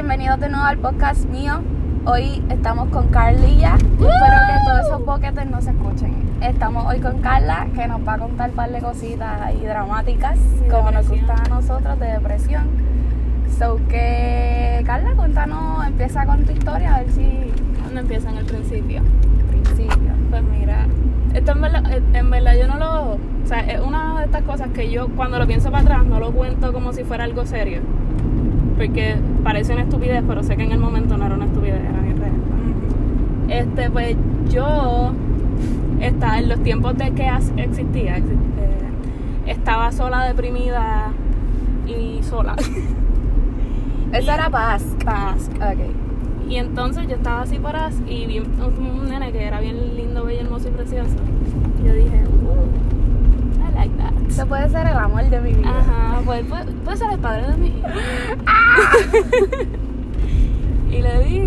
bienvenidos de nuevo al podcast mío. Hoy estamos con Carlilla. Espero que todos esos boquetes no se escuchen. Estamos hoy con Carla, que nos va a contar un par de cositas ahí dramáticas, como nos gusta a nosotros, de depresión. So que, Carla, cuéntanos, empieza con tu historia, a ver si... ¿Cuándo empieza en el principio? Principio. Pues mira, esto en verdad, eh, en verdad yo no lo... O sea, es una de estas cosas que yo cuando lo pienso para atrás no lo cuento como si fuera algo serio. Porque parece una estupidez, pero sé que en el momento no era una estupidez, era bien real. Este, pues yo estaba en los tiempos de que existía, exi- eh, estaba sola, deprimida y sola. Eso era Paz. Task. Ok. Y entonces yo estaba así por as y vi un, un nene que era bien lindo, bello, hermoso y precioso. Y yo dije, "Ooh, I like that. Eso puede ser el amor de mi vida. Ajá, pues puede, puede ser el padre de mi hijo. y le di,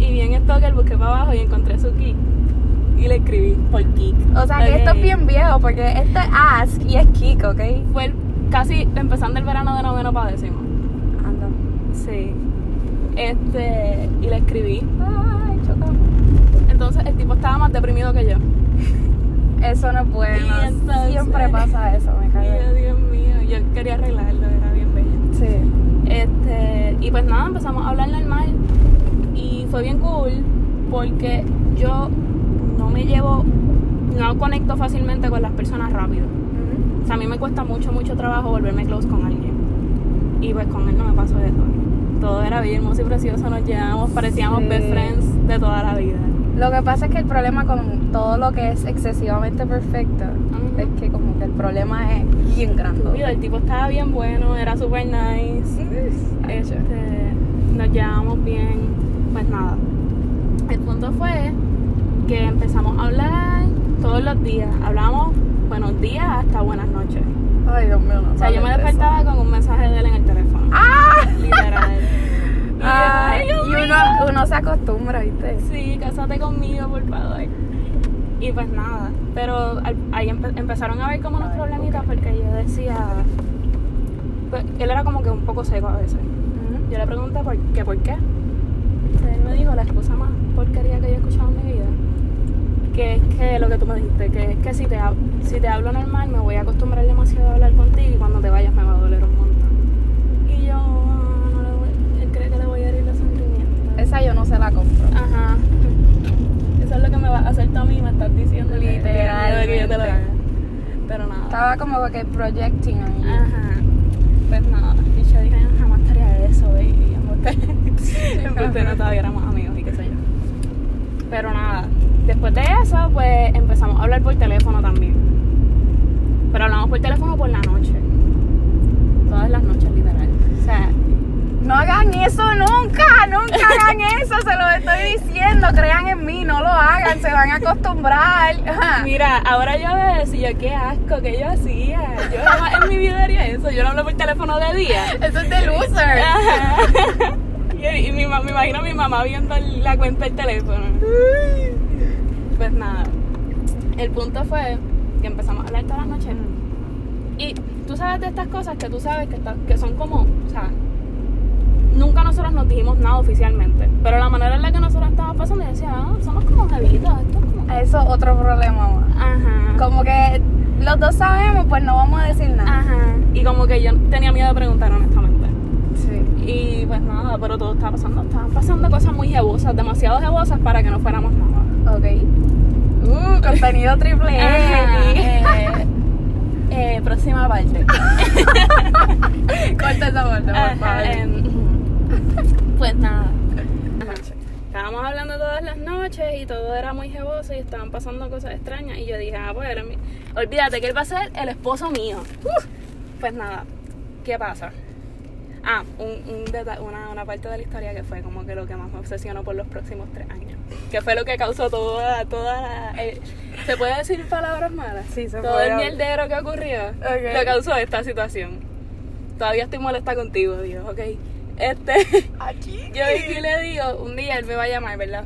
y vi en Stalker, busqué para abajo y encontré su kick. Y le escribí por kick. O sea que esto es bien viejo, porque esto es Ask y es Kiko, ¿ok? Fue el- casi empezando el verano de noveno para décimo. Anda. Sí. Este, y le escribí. Ay, chocamos. Entonces el tipo estaba más deprimido que yo. Eso no es bueno. Entonces- Siempre pasa eso, me cago. yo, Dios mío, yo quería arreglarlo, era bien bello. Sí. Este, y pues nada, empezamos a hablar normal y fue bien cool porque yo no me llevo, no conecto fácilmente con las personas rápido. O sea, a mí me cuesta mucho, mucho trabajo volverme close con alguien. Y pues con él no me pasó eso. Todo era bien hermoso y precioso, nos llevamos, parecíamos Sí. best friends de toda la vida. Lo que pasa es que el problema con todo lo que es excesivamente perfecto es que como que el problema es bien grande. Mira, el tipo estaba bien bueno, era super nice. Este, nos llevamos bien, pues nada. El punto fue que empezamos a hablar todos los días. Hablábamos buenos días hasta buenas noches. Ay, Dios mío, no O sea, yo me eso. despertaba con un mensaje de él en el teléfono. ¡Ah! Literal. Ay, "Ay, Dios y uno, mío". uno se acostumbra, ¿viste? Sí, cásate conmigo, por favor. Y pues nada, pero ahí empe- empezaron a ver como unos problemitas porque yo decía, pues él era como que un poco seco a veces. Ujú. Yo le pregunté por qué, por qué. Él me dijo la excusa más porquería que yo he escuchado en mi vida. Que es que lo que tú me dijiste, que es que si te, si te hablo normal me voy a acostumbrar demasiado a hablar contigo y cuando te vayas me va a doler un montón. Y yo, "Ah, no le voy, él cree que le voy a herir los sentimientos. Esa yo no se la compro. Ajá. Eso es lo que me va a hacer tú a mí, me estás diciendo. que- que yo te lo. Pero nada. Estaba como que projecting. Ajá. Pues nada. Y yo dije, "Yo jamás estaría eso, baby. En vez de no todavía éramos amigos y qué sé yo. Pero nada. Después de eso, pues empezamos a hablar por teléfono también. Pero hablamos por teléfono por la noche. Todas las noches, literal. O sea, No hagan eso nunca, nunca hagan eso, se lo estoy diciendo, crean en mí, no lo hagan, se van a acostumbrar. Mira, ahora yo veo eso y yo qué asco que yo hacía. Yo jamás en mi vida haría eso. Yo no hablo por teléfono de día. Eso es de loser. Ajá. Y, y mi me imagino a mi mamá viendo la cuenta del teléfono. Pues nada. El punto fue que empezamos a hablar todas las noches. Y tú sabes de estas cosas que tú sabes que, está- que son como, o sea, nunca nosotros nos dijimos nada oficialmente. Pero la manera en la que nosotros estábamos pasando, yo decía, ah, somos como jevitos, esto es como. Eso es otro problema más. Ajá. Como que los dos sabemos, pues no vamos a decir nada. Ajá. Y como que yo tenía miedo de preguntar honestamente. Sí. Y pues nada, pero todo estaba pasando. Estaban pasando cosas muy jebosas, demasiado jebosas para que no fuéramos nada. Ok. Uh, contenido triple Ajá, X. eh, eh, próxima parte. Corta esa parte, por favor. pues nada. Estábamos hablando todas las noches y todo era muy jeboso y estaban pasando cosas extrañas. Y yo dije, ah, pues mi- olvídate que él va a ser el esposo mío. Pues nada, ¿qué pasa? Ah, un, un deta- una, una parte de la historia que fue como que lo que más me obsesionó por los próximos tres años. Que fue lo que causó toda, toda la- eh, ¿Se puede decir palabras malas? Sí, se Todo puede. el mierdero que ocurrió Ok. lo causó esta situación. Todavía estoy molesta contigo, Dios, ok. Este, Aquí. yo vengo y le digo, un día él me va a llamar, ¿verdad?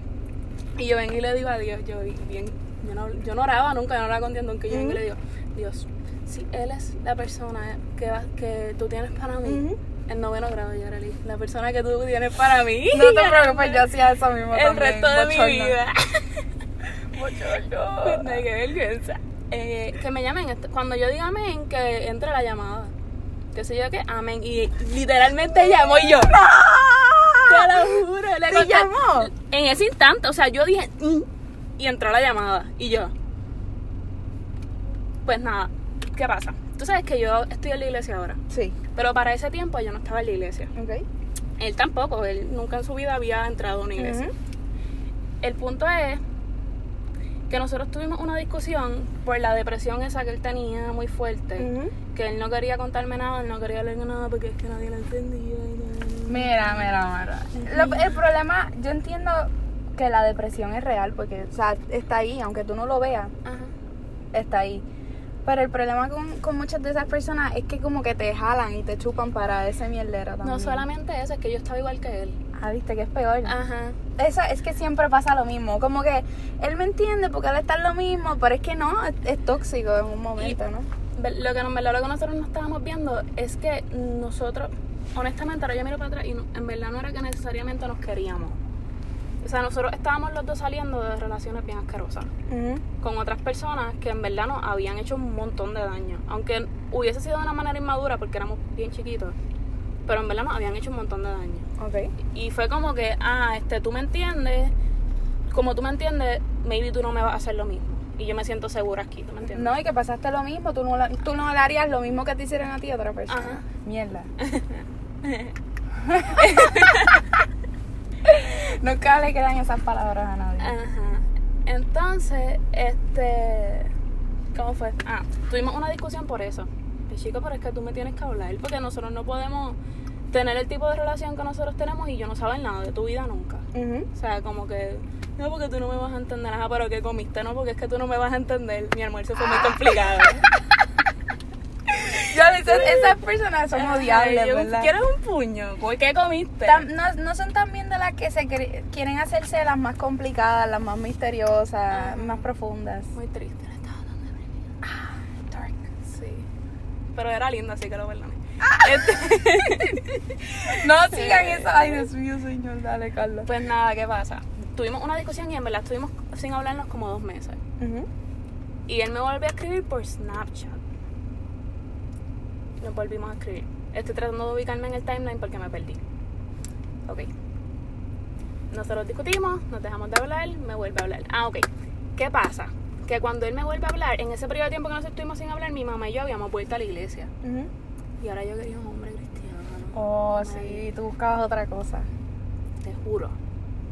Y yo vengo y le digo a Dios, yo bien, yo no, yo no oraba nunca, yo no oraba con Dios nunca, yo vengo y le digo, Dios, si Él es la persona que, va- que tú tienes para mí. En noveno grado, Yareli. La persona que tú tienes para mí. No te preocupes, yo hacía eso mismo El también, resto de mi vida. Bochorno. Pues vergüenza. Eh, que me llamen. este- Cuando yo diga amén, que entre la llamada. Que sé yo que amén. Y literalmente llamó y yo. Te lo juro. Le ¿Te conté- llamó? En ese instante, o sea, yo dije. "Mm", y entró la llamada. Y yo. Pues nada, ¿qué pasa? Tú sabes que yo estoy en la iglesia ahora. Sí. Pero para ese tiempo yo no estaba en la iglesia. Ok. Él tampoco, él nunca en su vida había entrado a una iglesia. El punto es que nosotros tuvimos una discusión por la depresión esa que él tenía muy fuerte. Que él no quería contarme nada, él no quería hablar nada porque es que nadie lo entendía. y Mira, mira, mira. Lo- el problema, yo entiendo que la depresión es real porque, o sea, está ahí, aunque tú no lo veas, Ajá. está ahí. Pero el problema con, con muchas de esas personas es que como que te jalan y te chupan para ese mierdero también. No solamente eso, es que yo estaba igual que él. Ah, viste que es peor. Ajá. Eso es que siempre pasa lo mismo. Como que él me entiende porque él está en lo mismo, pero es que no, es, es tóxico en un momento, ¿no? Lo que, nos- lo que nosotros no estábamos viendo es que nosotros, honestamente, ahora yo miro para atrás y no- en verdad no era que necesariamente nos queríamos. O sea, nosotros estábamos los dos saliendo de relaciones bien asquerosas con otras personas que en verdad nos habían hecho un montón de daño. Aunque hubiese sido de una manera inmadura porque éramos bien chiquitos, pero en verdad nos habían hecho un montón de daño. Y fue como que, ah, este, tú me entiendes, como tú me entiendes, maybe tú no me vas a hacer lo mismo. Y yo me siento segura aquí, ¿tú me entiendes? No, y que pasaste lo mismo, tú no, tú no le harías lo mismo que te hicieron a ti a otra persona. Ajá. Mierda. Nunca le quedan esas palabras a nadie. Ajá. Entonces, este. ¿Cómo fue? Ah, tuvimos una discusión por eso. Chico, pero es que tú me tienes que hablar porque nosotros no podemos tener el tipo de relación que nosotros tenemos y yo no saber nada de tu vida nunca. O sea, como que, no, porque tú no me vas a entender. Ajá, pero ¿qué comiste? No, porque es que tú no me vas a entender. Mi almuerzo fue muy complicado. Yo, esas, esas personas son odiables, yo, ¿verdad? ¿Quieres un puño? ¿Por ¿Qué comiste? No, no son también de las que se quieren hacerse las más complicadas, las más misteriosas, más profundas. Muy triste, le estaba dando deprimido. Dark. Sí. Pero era linda, así que lo perdoné. Ah. Este- No sigan eso. Ay, Dios mío, señor. Dale, Carla. Pues nada, ¿qué pasa? Tuvimos una discusión y en verdad estuvimos sin hablarnos como dos meses. Y él me volvió a escribir por Snapchat. Nos volvimos a escribir. Estoy tratando de ubicarme en el timeline porque me perdí. Ok. Nosotros discutimos, nos dejamos de hablar, me vuelve a hablar. Ah, ok. ¿Qué pasa? Que cuando él me vuelve a hablar, en ese periodo de tiempo que nos estuvimos sin hablar, mi mamá y yo habíamos vuelto a la iglesia. Y ahora yo quería un hombre cristiano. Oh, sí, tú buscabas otra cosa. Te juro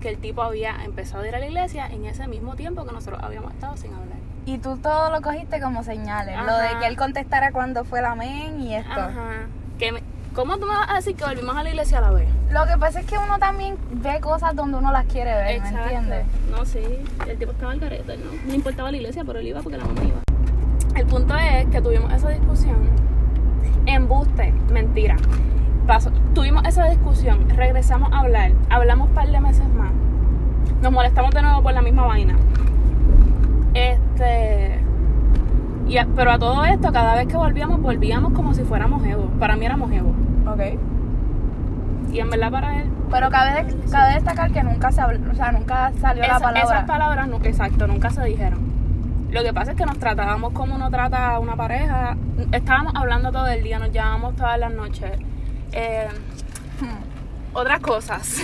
que el tipo había empezado a ir a la iglesia en ese mismo tiempo que nosotros habíamos estado sin hablar. Y tú todo lo cogiste como señales. Lo de que él contestara cuando fue el amén y esto. Ajá. Que ¿Cómo tú me vas a decir que volvimos a la iglesia a la vez? Lo que pasa es que uno también ve cosas donde uno las quiere ver, ¿me entiendes? No, sí. El tipo estaba al carete, ¿no? No importaba la iglesia, pero él iba porque la mamá iba. El punto es que tuvimos esa discusión. Embuste, mentira. Pasó. Tuvimos esa discusión, regresamos a hablar, hablamos un par de meses más. Nos molestamos de nuevo por la misma vaina. Este. y a- pero a todo esto, cada vez que volvíamos, volvíamos como si fuéramos Evo. Para mí éramos Evo. Ok. Y en verdad para él. Pero cabe, cabe destacar que nunca se habló, o sea, nunca salió la Esa- palabra. Esas palabras, no, exacto, nunca se dijeron. Lo que pasa es que nos tratábamos como uno trata a una pareja. Estábamos hablando todo el día, nos llamábamos todas las noches. Eh, Hmm. otras cosas.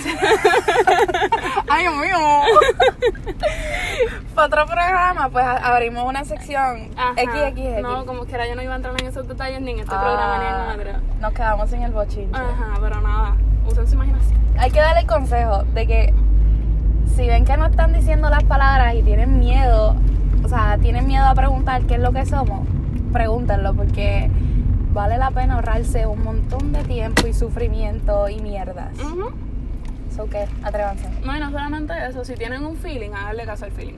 Ay, Dios mío. Para otro programa, pues abrimos una sección Ajá. XXX. No, como quiera, yo no iba a entrar en esos detalles ni en este Ah, programa ni en otro. Nos quedamos en el bochinche. Ajá, pero nada. Usen su imaginación. Hay que darle el consejo de que si ven que no están diciendo las palabras y tienen miedo, o sea, tienen miedo a preguntar qué es lo que somos, pregúntenlo porque vale la pena ahorrarse un montón de tiempo y sufrimiento y mierdas. Ujú. So que atrévanse. No, y no solamente eso, si tienen un feeling, háganle caso al feeling.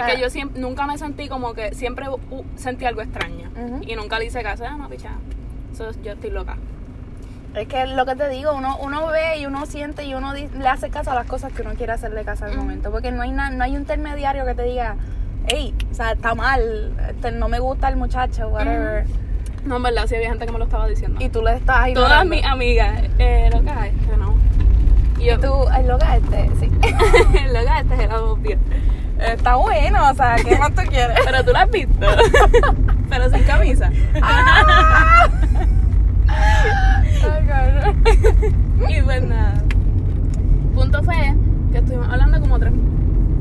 Porque Ah. yo siempre, nunca me sentí como que, siempre uh, sentí algo extraño. Y nunca le hice caso, ah, no, picha. Eso, yo estoy loca. Es que lo que te digo, uno, uno ve y uno siente y uno le hace caso a las cosas que uno quiere hacerle caso al momento. Porque no hay, na- no hay un intermediario que te diga, hey, o sea, está mal, este, no me gusta el muchacho, whatever. No, en verdad, sí había gente que me lo estaba diciendo. Y tú le estás Todas mis amigas, eh, loca, este no. Y yo, Y tú, es loca este, sí. loca, este era obvio. Está bueno, o sea, ¿qué más tú quieres? Pero tú la has visto. Pero sin camisa. ¡Ah! Cabrón. Y pues nada. Punto fue que estuvimos hablando como tres.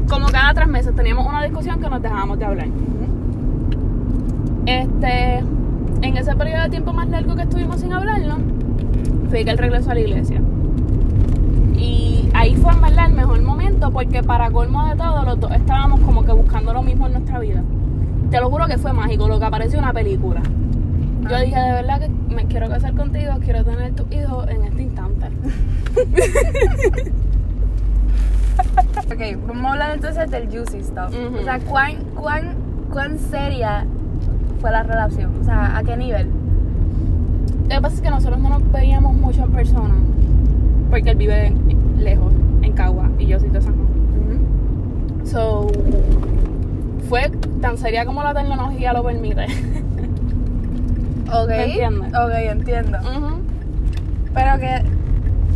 Como cada tres meses teníamos una discusión que nos dejábamos de hablar. Este. En ese periodo de tiempo más largo que estuvimos sin hablarnos, fue que él regresó a la iglesia. Y ahí fue en verdad el mejor momento porque para colmo de todo, los dos estábamos como que buscando lo mismo en nuestra vida. Te lo juro que fue mágico, lo que apareció una película. Yo Ah. dije, de verdad que me quiero casar contigo, quiero tener tu hijo en este instante. Ok, vamos a hablar entonces del juicy stuff. O sea, ¿cuán, cuán, ¿cuán seria fue la relación? O sea, ¿a qué nivel? Lo que pasa es que nosotros no nos veíamos mucho en persona, porque él vive lejos, en Cagua, y yo soy de San Juan. So, fue tan seria como la tecnología lo permite. Ok. ¿Me entiendes? Ok, entiendo. Pero que,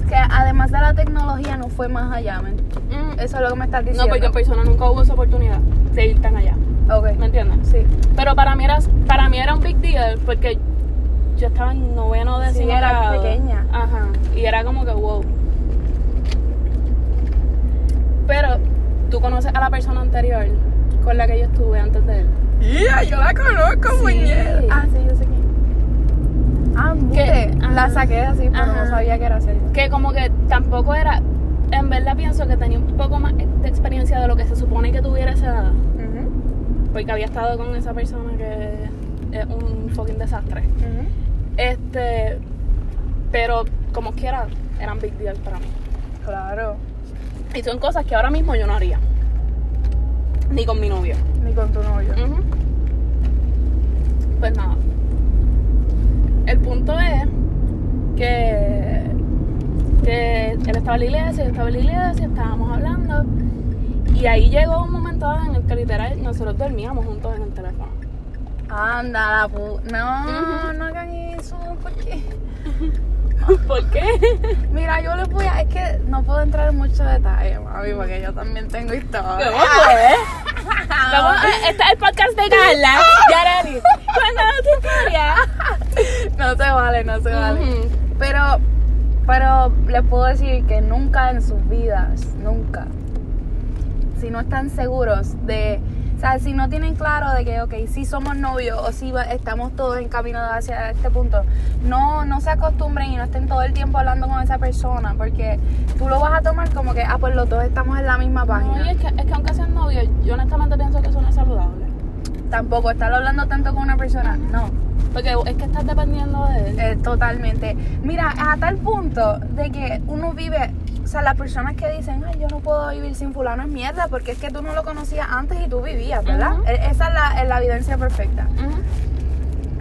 que además de la tecnología no fue más allá, ¿me? Mm. Eso es lo que me estás No, diciendo. porque en persona nunca hubo esa oportunidad de ir tan allá. Ok. ¿Me entiendes? Sí. Pero para mí era, para mí era un big deal porque yo estaba en noveno de Sí, grado. pequeña. Ajá. Y era como que wow. Pero tú conoces a la persona anterior con la que yo estuve antes de él. Yeah, yo la conozco, Sí. muñeca. Ah, sí, yo sé quién. Ah, embuste. La saqué así, pero Ajá. no sabía que era serio. Que como que tampoco era. En verdad pienso que tenía un poco más de experiencia de lo que se supone que tuviera esa edad. Porque había estado con esa persona que es un fucking desastre. Este. Pero como quiera, eran big deal para mí. Claro. Y son cosas que ahora mismo yo no haría. Ni con mi novio. Ni con tu novio. Pues nada. El punto es que, que él estaba en la iglesia, yo estaba en la iglesia, estábamos hablando. Y ahí llegó un momento en el que literal nosotros dormíamos juntos en el teléfono. Anda, la pu... No, no hagan eso, porque... ¿Por qué? Mira, yo les voy a... Es que no puedo entrar en mucho detalle, mami, porque yo también tengo historia. Vamos a- este es el podcast de Carla. Yareli. Cuéntanos tu historia. No se vale, no se vale. Pero, pero les puedo decir que nunca en sus vidas, nunca, si no están seguros de, o sea, si no tienen claro de que, ok, si somos novios o si estamos todos encaminados hacia este punto, no, no se acostumbren y no estén todo el tiempo hablando con esa persona, porque tú lo vas a tomar como que, ah, pues los dos estamos en la misma No, página. y es que, es que aunque sean novios, yo honestamente pienso que eso no es saludable. Tampoco estar hablando tanto con una persona, no. Porque es que estás dependiendo de él. Eh, totalmente. Mira, a tal punto de que uno vive, sea, las personas que dicen, ay, yo no puedo vivir sin fulano es mierda, porque es que tú no lo conocías antes y tú vivías, ¿verdad? E- Esa es la, es la evidencia perfecta.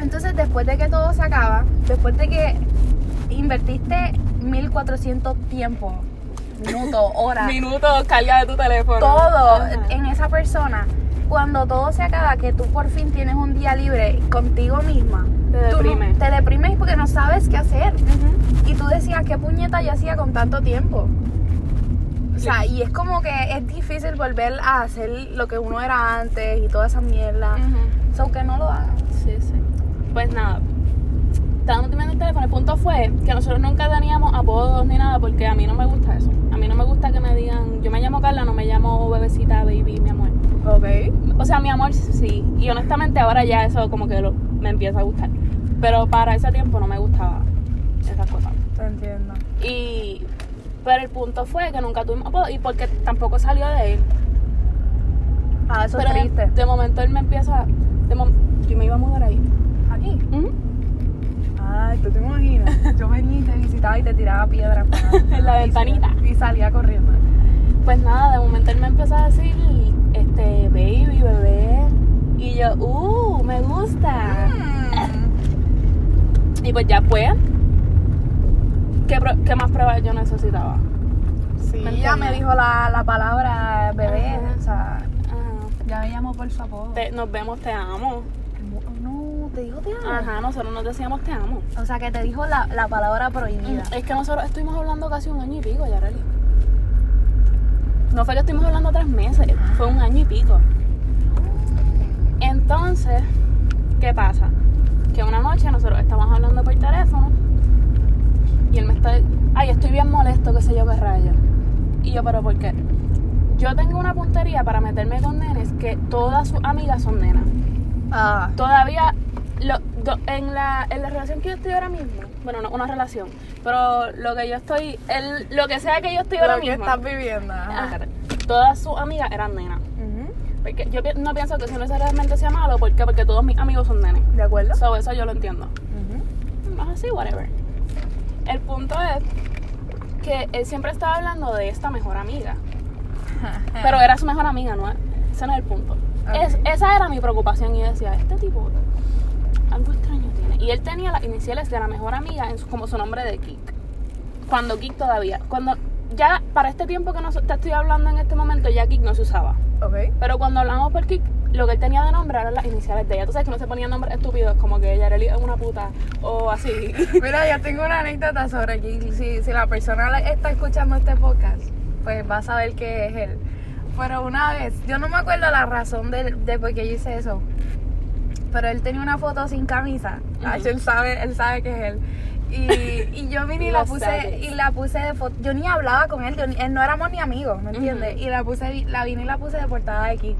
Entonces, después de que todo se acaba, después de que invertiste 1400 tiempo, minutos, horas, Minutos, carga de tu teléfono. todo en esa persona, cuando todo se acaba, que tú por fin tienes un día libre contigo misma, Te tú no- deprime. te deprimes porque no sabes qué hacer. Y tú decías, ¿qué puñeta yo hacía con tanto tiempo? O sea, y es como que es difícil volver a hacer lo que uno era antes y toda esa mierda. Ujú. So que no lo hagas. Sí, sí. Pues nada. Estábamos teniendo el teléfono. El punto fue que nosotros nunca teníamos apodos ni nada porque a mí no me gusta eso. A mí no me gusta que me digan, yo me llamo Carla, no me llamo bebecita, baby, mi amor. Ok. O sea, mi amor sí. Y honestamente ahora ya eso como que lo- me empieza a gustar. Pero para ese tiempo no me gustaba esas cosas. Te entiendo. Y pero el punto fue que nunca tuvimos apodo y porque tampoco salió de él. Ah, eso pero es de, triste. de momento él me empieza. de yo me iba a mudar ahí. Aquí. Ujú. Ay, tú te imaginas. Yo venía y te visitaba y te tiraba piedras para En la ventanita. Y salía corriendo. Pues nada, de momento él me empezó a decir, este, baby, bebé. Y yo, uh, me gusta. Mm. Y pues ya fue. ¿Qué, qué más pruebas yo necesitaba? Sí, ¿Me ella me dijo la, la palabra bebé. Ajá. O sea, Ajá. ya me llamó por apodo. Te- nos vemos, te amo. No, te dijo te amo. Ajá, nosotros nos decíamos te amo. O sea, que te dijo la, la palabra prohibida. Es que nosotros estuvimos hablando casi un año y pico, Yareli. No fue que estuvimos hablando tres meses, fue un año y pico. Entonces, ¿qué pasa? Que una noche nosotros estamos hablando por teléfono y él me está. Ay, estoy bien molesto, qué sé yo, qué raya. Y yo, ¿pero por qué? Yo tengo una puntería para meterme con nenes que todas sus amigas son nenas. Ah. Todavía, lo- en, la, en la relación que yo estoy ahora mismo, bueno, no una relación, pero lo que yo estoy, el, lo que sea que yo estoy ahora que mismo, estás viviendo. ajá. ajá, todas sus amigas eran nenas. Porque yo no pienso que eso necesariamente sea malo, ¿por qué? Porque todos mis amigos son nenes. ¿De acuerdo? So, eso yo lo entiendo. Ujú. Más así, whatever. El punto es que él siempre estaba hablando de esta mejor amiga. Pero era su mejor amiga, ¿no? Ese no es el punto. Es- esa era mi preocupación y yo decía, este tipo algo extraño tiene. Y él tenía las iniciales de la mejor amiga en su- como su nombre de Kik. Cuando Kik todavía, cuando ya para este tiempo que no, te estoy hablando en este momento, ya Kik no se usaba. Ok. Pero cuando hablamos por Kik, lo que él tenía de nombre eran las iniciales de ella. Tú sabes que no se ponían nombres estúpidos como que Yareli es una puta o así. Mira, yo tengo una anécdota sobre aquí. Si, si la persona está escuchando este podcast, pues va a saber que es él. Pero una vez, yo no me acuerdo la razón de, de por qué yo hice eso. Pero él tenía una foto sin camisa. Ay, él sabe, él sabe que es él. Y, y yo vine y la puse sabes. y la puse de foto. Yo ni hablaba con él, yo ni- él no éramos ni amigos, ¿me entiendes? Ujú. Y la puse, la vine y la puse de portada de aquí.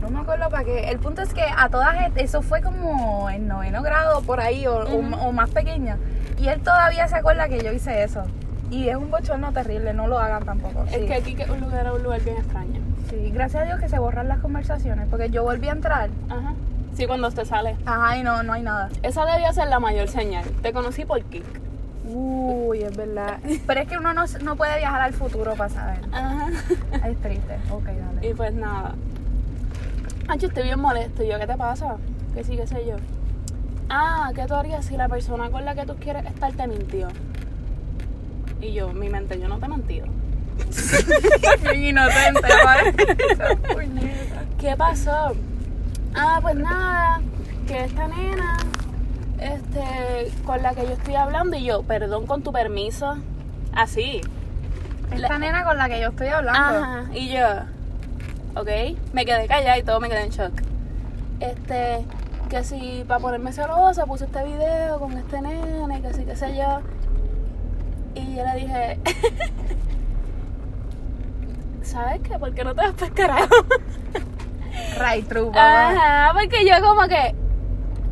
No me acuerdo para qué. El punto es que a todas eso fue como en noveno grado por ahí o, o- Ujú. o más pequeña. Y él todavía se acuerda que yo hice eso. Y es un bochorno terrible, no lo hagan tampoco. Es Sí. que Kik es un lugar, era un lugar bien extraño. Sí, gracias a Dios que se borran las conversaciones, porque yo volví a entrar. Ajá. Sí, cuando usted sale. Ajá, y no, no hay nada. Esa debía ser la mayor señal. Te conocí por Kik. Uy, es verdad. Pero es que uno no, no puede viajar al futuro para saber. Ajá. Es triste. Ok, dale. Y pues nada. Yo estoy bien molesto. Y yo, ¿qué te pasa? Que sí, qué sé yo. Ah, ¿qué tú harías si la persona con la que tú quieres estar te mintió? Y yo, mi mente, yo no te he mentido. Bien inocente, ¿vale? ¿Qué pasó? Ah, pues nada, que esta nena, este, con la que yo estoy hablando, y yo, perdón, con tu permiso, así. Esta nena con la que yo estoy hablando. Ajá, y yo, ok, me quedé callada y todo me quedé en shock. Este, que si para ponerme celosa puse este video con este nene, que sí, qué sé yo. Y yo le dije, ¿sabes qué? ¿Por qué no te vas para el carajo? Right true, papá. Ajá, porque yo como que,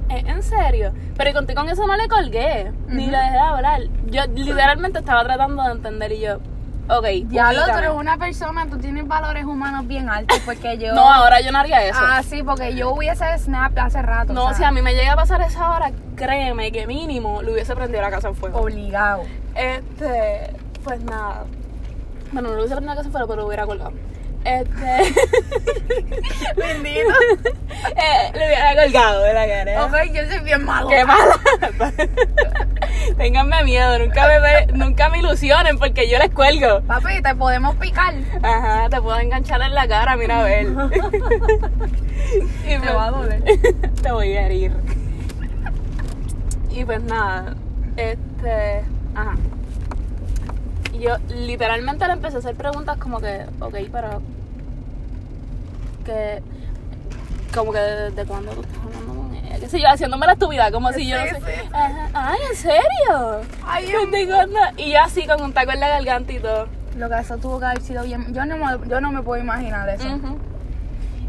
¿en en serio? Pero y contigo con eso no le colgué, ni le dejé de hablar. Yo literalmente estaba tratando de entender y yo, ok, Ya lo otro es una persona, tú tienes valores humanos bien altos, porque yo... No, ahora yo no haría eso. Ah, sí, porque yo hubiese snap hace rato. no, o sea, si a mí me llega a pasar esa hora, créeme que mínimo le hubiese prendido la casa en fuego. Obligado. Este, pues nada. Bueno, no le hubiese prendido la casa en fuego, pero lo hubiera colgado. Este. Bendito. eh, le hubiera colgado de la cara. ok, yo soy bien malo. ¡Qué mala! Ténganme miedo, nunca me, ve- nunca me ilusionen porque yo les cuelgo. Papi, te podemos picar. Ajá, te puedo enganchar en la cara, mira a ver. y Me va a doler. te voy a herir. Y pues nada, este, ajá. Yo literalmente le empecé a hacer preguntas como que, ok, pero que como que desde cuándo tú estás hablando con ella, qué sé yo, haciéndome la estúpida, como si yo no sé. Ajá, Ay, ¿en serio? Ay, ¿Desde cuándo? Y yo así con un taco en la garganta y todo. Lo que eso tuvo que haber sido bien. Yo no, me- yo no me puedo imaginar eso.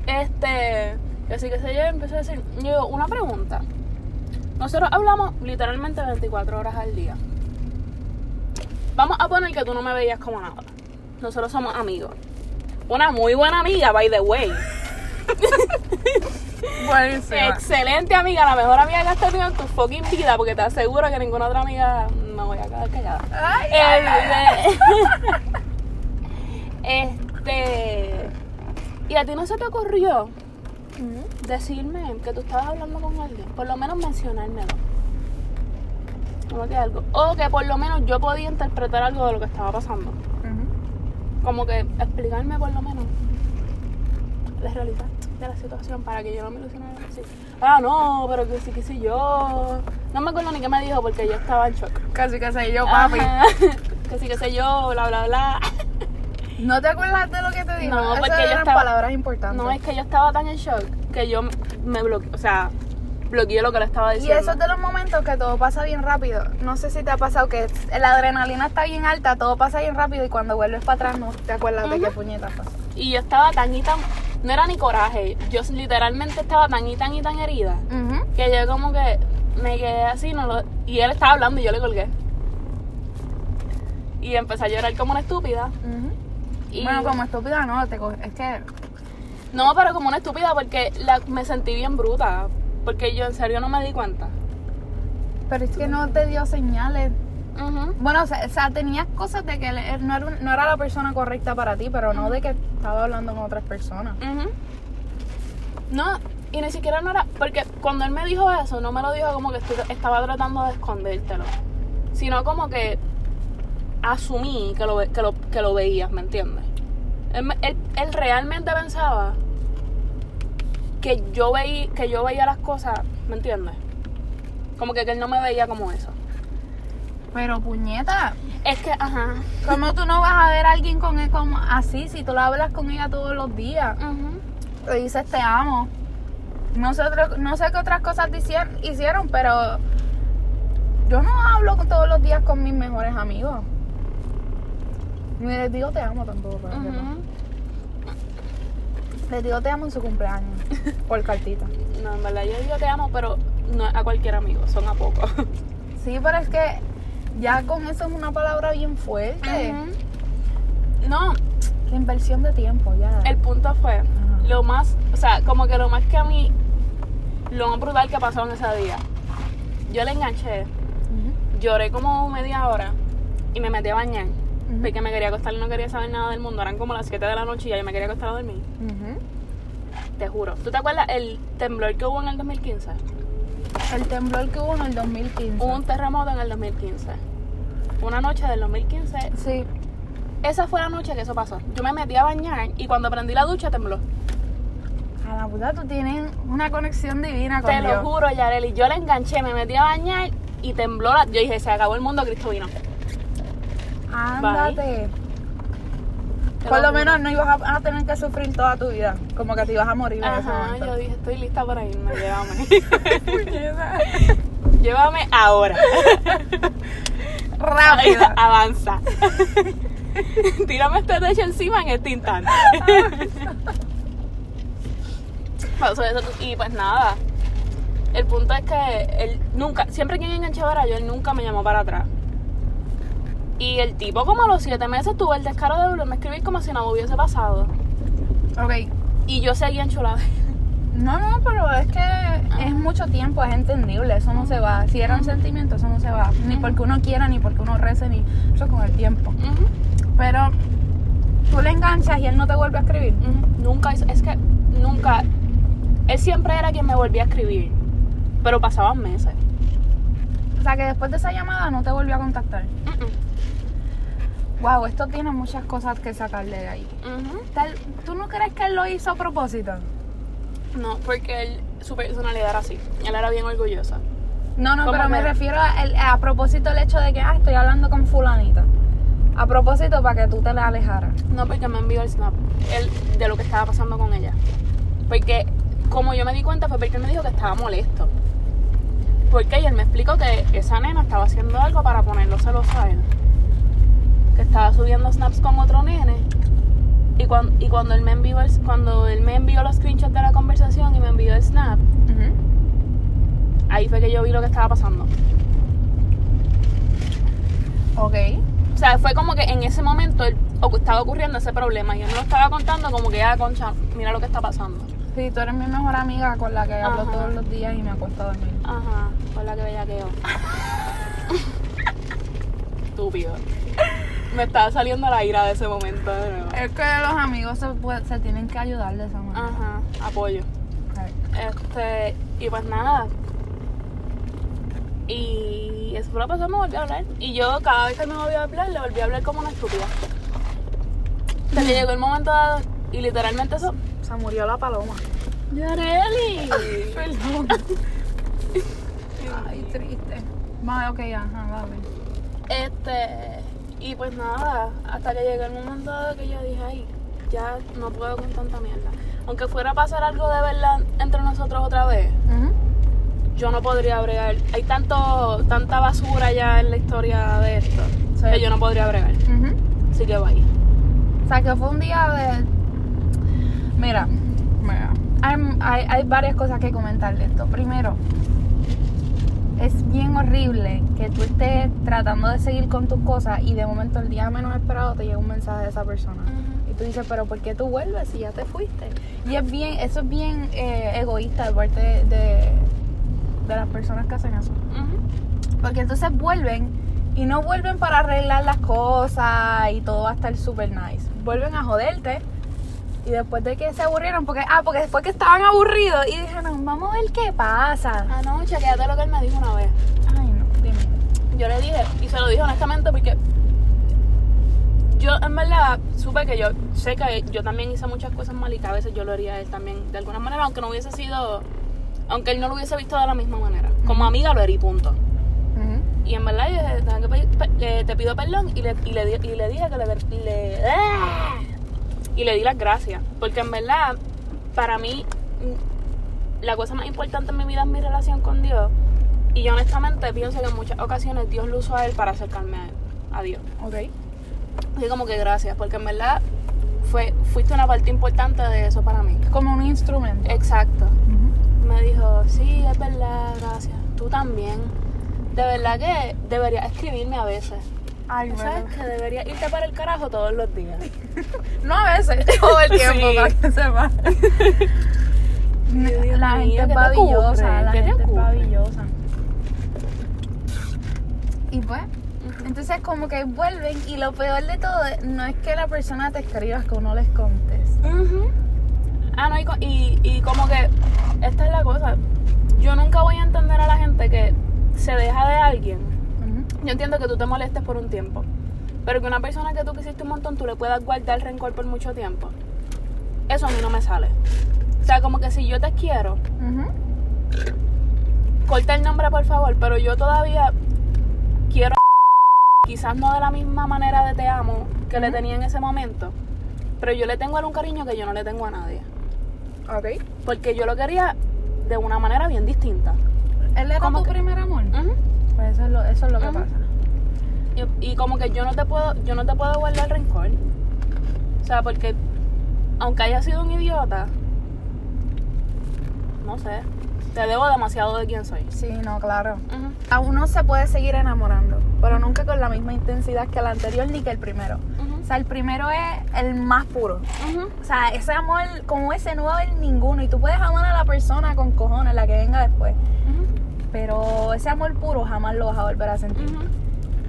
Este, así que sé yo, empecé a decir, yo, una pregunta. Nosotros hablamos literalmente 24 horas al día. Vamos a poner que tú no me veías como nada. Nosotros somos amigos. Una muy buena amiga, by the way. Buenísima. Excelente amiga, la mejor amiga que has tenido en tu fucking vida, porque te aseguro que ninguna otra amiga me voy a quedar callada. Ay, ay, ay. Eh, este. ¿Y a ti no se te ocurrió decirme que tú estabas hablando con alguien? Por lo menos mencionármelo. Como que algo. O que por lo menos yo podía interpretar algo de lo que estaba pasando. Como que explicarme por lo menos la realidad. de la situación para que yo no me ilusionara así. Ah, no, pero que sí, que sí yo. No me acuerdo ni qué me dijo porque yo estaba en shock. Casi que sé yo, papi. Ajá. que sí, que sé yo, bla, bla, bla. ¿No te acuerdas de lo que te dijo? No, Esas porque yo eran estaba- palabras importantes. No, es que yo estaba tan en shock que yo me bloqueé, o sea, bloqueé lo que le estaba Y diciendo. eso es de los momentos que todo pasa bien rápido. No sé si te ha pasado que la adrenalina está bien alta, todo pasa bien rápido y cuando vuelves para atrás no te acuerdas de qué puñetas pasó. Y yo estaba tan y tan, no era ni coraje, yo literalmente estaba tan y tan y tan herida que yo como que me quedé así no lo, y él estaba hablando y yo le colgué. Y empecé a llorar como una estúpida. Y, Bueno, como estúpida no, te es que No, pero como una estúpida porque la, me sentí bien bruta. Porque yo en serio no me di cuenta. pero es que no te dio señales. Bueno, o sea, o sea, tenías cosas de que él, no, era, no era la persona correcta para ti, pero no de que estaba hablando con otras personas. No, y ni siquiera no era. Porque cuando él me dijo eso, no me lo dijo como que estaba tratando de escondértelo. Sino como que asumí que lo, que lo, que lo veías, ¿me entiendes? Él, me- él- él realmente pensaba que yo, veí, que yo veía las cosas, ¿me entiendes? Como que, que él no me veía como eso. Pero puñeta, Es que, ajá. ¿cómo tú no vas a ver a alguien con él como así si tú la hablas con ella todos los días? Ujú. Le dices te amo. No sé, otro- no sé qué otras cosas hicieron, hicieron, pero yo no hablo todos los días con mis mejores amigos. Ni les digo te amo tampoco. no. Les digo te amo en su cumpleaños. por cartita. No, en verdad yo digo te amo, pero no a cualquier amigo, son a pocos. Sí, pero es que ya con eso es una palabra bien fuerte. No, La inversión de tiempo, ya. el punto fue lo más, o sea, como que lo más que a mí, lo más brutal que pasó en ese día. Yo le enganché, lloré como media hora y me metí a bañar. Porque me quería acostar y no quería saber nada del mundo. Eran como las 7 de la noche y ya yo me quería acostar a dormir. Te juro. ¿Tú te acuerdas el temblor que hubo en el 2015? El temblor que hubo en el 2015. Hubo un terremoto en el 2015. Una noche del 2015 Sí. Esa fue la noche que eso pasó. Yo me metí a bañar y cuando prendí la ducha tembló. A la puta, tú tienes una conexión divina con Te Dios. lo juro, Yareli. Yo le enganché, me metí a bañar y tembló la... Yo dije, se acabó el mundo, Cristo vino. Ándate. Te Por lo menos no ibas a, a tener que sufrir toda tu vida. Como que te ibas a morir en ese Ajá, yo dije, estoy lista para irme, llévame. llévame ahora. Rápida. Avanza. Tírame este techo encima en este instante. Eso y pues nada. El punto es que él nunca, siempre que enganchaba era yo, él nunca me llamó para atrás. Y el tipo como a los siete meses tuvo el descaro de volverme a escribir como si nada hubiese pasado. Ok. Y yo seguía enchulada. No, no, pero es que es mucho tiempo, es entendible, eso no se va. Si era un sentimiento, eso no se va. Ni porque uno quiera, ni porque uno rece, ni eso con el tiempo. Pero tú le enganchas y él no te vuelve a escribir. Nunca, es que nunca, él siempre era quien me volvía a escribir. Pero pasaban meses. O sea que después de esa llamada no te volvió a contactar. Wow, esto tiene muchas cosas que sacarle de ahí. ¿Tú no crees que él lo hizo a propósito? No, porque él, su personalidad era así. Él era bien orgullosa. No, no, ¿Cómo pero me refiero a, el- a propósito el hecho de que, ah, estoy hablando con fulanita. A propósito para que tú te la alejaras. No, porque me envió el snap de lo que estaba pasando con ella. Porque, como yo me di cuenta, fue porque él me dijo que estaba molesto. Porque y él me explicó que esa nena estaba haciendo algo para ponerlo celoso a él. Que estaba subiendo snaps con otro nene. Y, cuan- y cuando, él me envió el- cuando él me envió los screenshots de la conversación y me envió el snap, ahí fue que yo vi lo que estaba pasando. Ok. O sea, fue como que en ese momento él- estaba ocurriendo ese problema. Y yo me lo estaba contando como que, ah, concha, mira lo que está pasando. Sí, tú eres mi mejor amiga con la que hablo Ajá. todos los días y me acuesto a dormir. Ajá, con la que bellaqueo. Estúpido. Me estaba saliendo la ira de ese momento de nuevo. Es que los amigos se, tienen que ayudar de esa manera. Ajá, apoyo. Este, y pues nada. Y eso fue lo que pasó, me volvió a hablar. Y yo cada vez que me volvió a hablar, le volví a hablar como una estúpida. Hasta que llegó el momento dado y literalmente eso, Se murió la paloma. Yareli. Perdón. Ay, triste. Va, ok, ajá, vale. Este, y pues nada, hasta que llegó el momento de que yo dije, ay, ya no puedo con tanta mierda. Aunque fuera a pasar algo de verdad entre nosotros otra vez, yo no podría bregar. Hay tanto, tanta basura ya en la historia de esto Sí. que yo no podría bregar. Así que bye. O sea, que fue un día de... Mira, mira. Hay, hay, hay varias cosas que comentar de esto. Primero, es bien horrible que tú estés tratando de seguir con tus cosas y de momento el día menos esperado te llega un mensaje de esa persona. Y tú dices, pero ¿por qué tú vuelves si ya te fuiste? Y es bien, eso es bien eh, egoísta de parte de, de, las personas que hacen eso. Porque entonces vuelven y no vuelven para arreglar las cosas y todo va a estar super nice. Vuelven a joderte. Y después de que se aburrieron, porque, ah, porque después que estaban aburridos y dijeron, vamos a ver qué pasa. Anoche, chequéate lo que él me dijo una vez. Ay, no, dime. Yo le dije, y se lo dije honestamente porque yo en verdad supe que yo sé que yo también hice muchas cosas mal y que a veces yo lo haría a él también de alguna manera, aunque no hubiese sido, aunque él no lo hubiese visto de la misma manera. Como amiga lo haría, y punto. Y en verdad yo dije, "Tengo que pedir pe- eh, te pido perdón y le, y le, y le dije que le, le- ¡Ah! Y le di las gracias. Porque en verdad, para mí, mm, la cosa más importante en mi vida es mi relación con Dios. Y yo honestamente pienso que en muchas ocasiones Dios lo usó a él para acercarme a, a Dios. Ok. Así como que gracias, porque en verdad fue, fuiste una parte importante de eso para mí. Como un instrumento. Exacto. Me dijo, sí, es verdad, gracias. Tú también. De verdad que deberías escribirme a veces. Ay, ¿Sabes que deberías irte para el carajo todos los días? No a veces, todo el tiempo, Sí. para que sepa. Dios la mío, gente ¿qué es ocurre? la ¿Qué te gente es babillosa. Y pues, entonces como que vuelven y lo peor de todo no es que la persona te escriba, es que uno les conteste. Ah, no, y, y como que esta es la cosa. Yo nunca voy a entender a la gente que se deja de alguien. Yo entiendo que tú te molestes por un tiempo. Pero que una persona que tú quisiste un montón, tú le puedas guardar rencor por mucho tiempo. Eso a mí no me sale. O sea, como que si yo te quiero, corta el nombre por favor, pero yo todavía quiero a quizás no de la misma manera de te amo que le tenía en ese momento, pero yo le tengo a él un cariño que yo no le tengo a nadie, Ok. porque yo lo quería de una manera bien distinta. ¿Él era ¿Cómo tu que? primer amor? Ujú. Pues eso es lo, eso es lo que pasa. y, y como que yo no te puedo yo no te puedo guardar rencor. O sea, porque aunque haya sido un idiota, no sé, te debo demasiado de quién soy. Sí, no, claro. Ujú. A uno se puede seguir enamorando, pero nunca con la misma intensidad que el anterior ni que el primero. O sea, el primero es el más puro. O sea, ese amor como ese no va a haber ninguno. Y tú puedes amar a la persona con cojones, la que venga después. Pero ese amor puro jamás lo vas a volver a sentir. Ujú.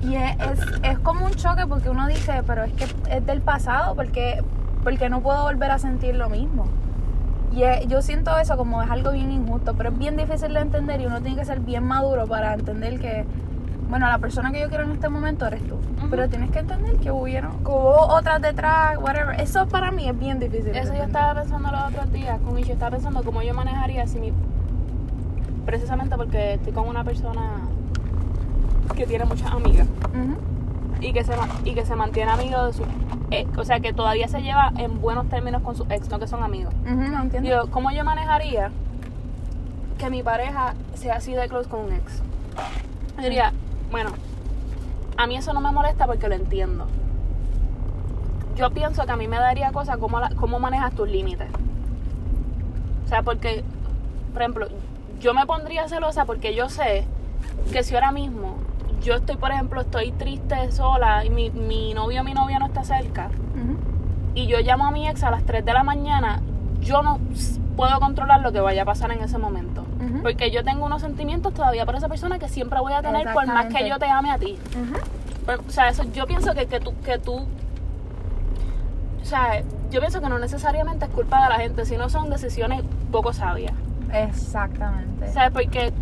Y es, es, es como un choque porque uno dice, pero es que es del pasado, porque, porque no puedo volver a sentir lo mismo. Y es- yo siento eso como es algo bien injusto, pero es bien difícil de entender y uno tiene que ser bien maduro para entender que, bueno, la persona que yo quiero en este momento eres tú. Ujú. Pero tienes que entender que hubieron, hubo otras detrás, whatever. Eso para mí es bien difícil. Eso yo estaba pensando los otros días con Ishi, estaba pensando cómo yo manejaría si mi... Precisamente porque estoy con una persona que tiene muchas amigas y que se, y que se mantiene amigo de su... eh, o sea, que todavía se lleva en buenos términos con su ex, no que son amigos. No entiendo. Yo, ¿cómo yo manejaría que mi pareja sea así de close con un ex? Yo diría, bueno, a mí eso no me molesta porque lo entiendo. Yo pienso que a mí me daría cosa cómo, la- cómo manejas tus límites. O sea, porque, por ejemplo, yo me pondría celosa porque yo sé que si ahora mismo yo estoy, por ejemplo, estoy triste sola y mi, mi novio o mi novia no está cerca, y yo llamo a mi ex a las 3 de la mañana, yo no puedo controlar lo que vaya a pasar en ese momento. Porque yo tengo unos sentimientos todavía por esa persona que siempre voy a tener por más que yo te ame a ti. O sea, eso, yo pienso que, que tú, que tú, o sea, yo pienso que no necesariamente es culpa de la gente, sino son decisiones poco sabias. Exactamente. O sea, porque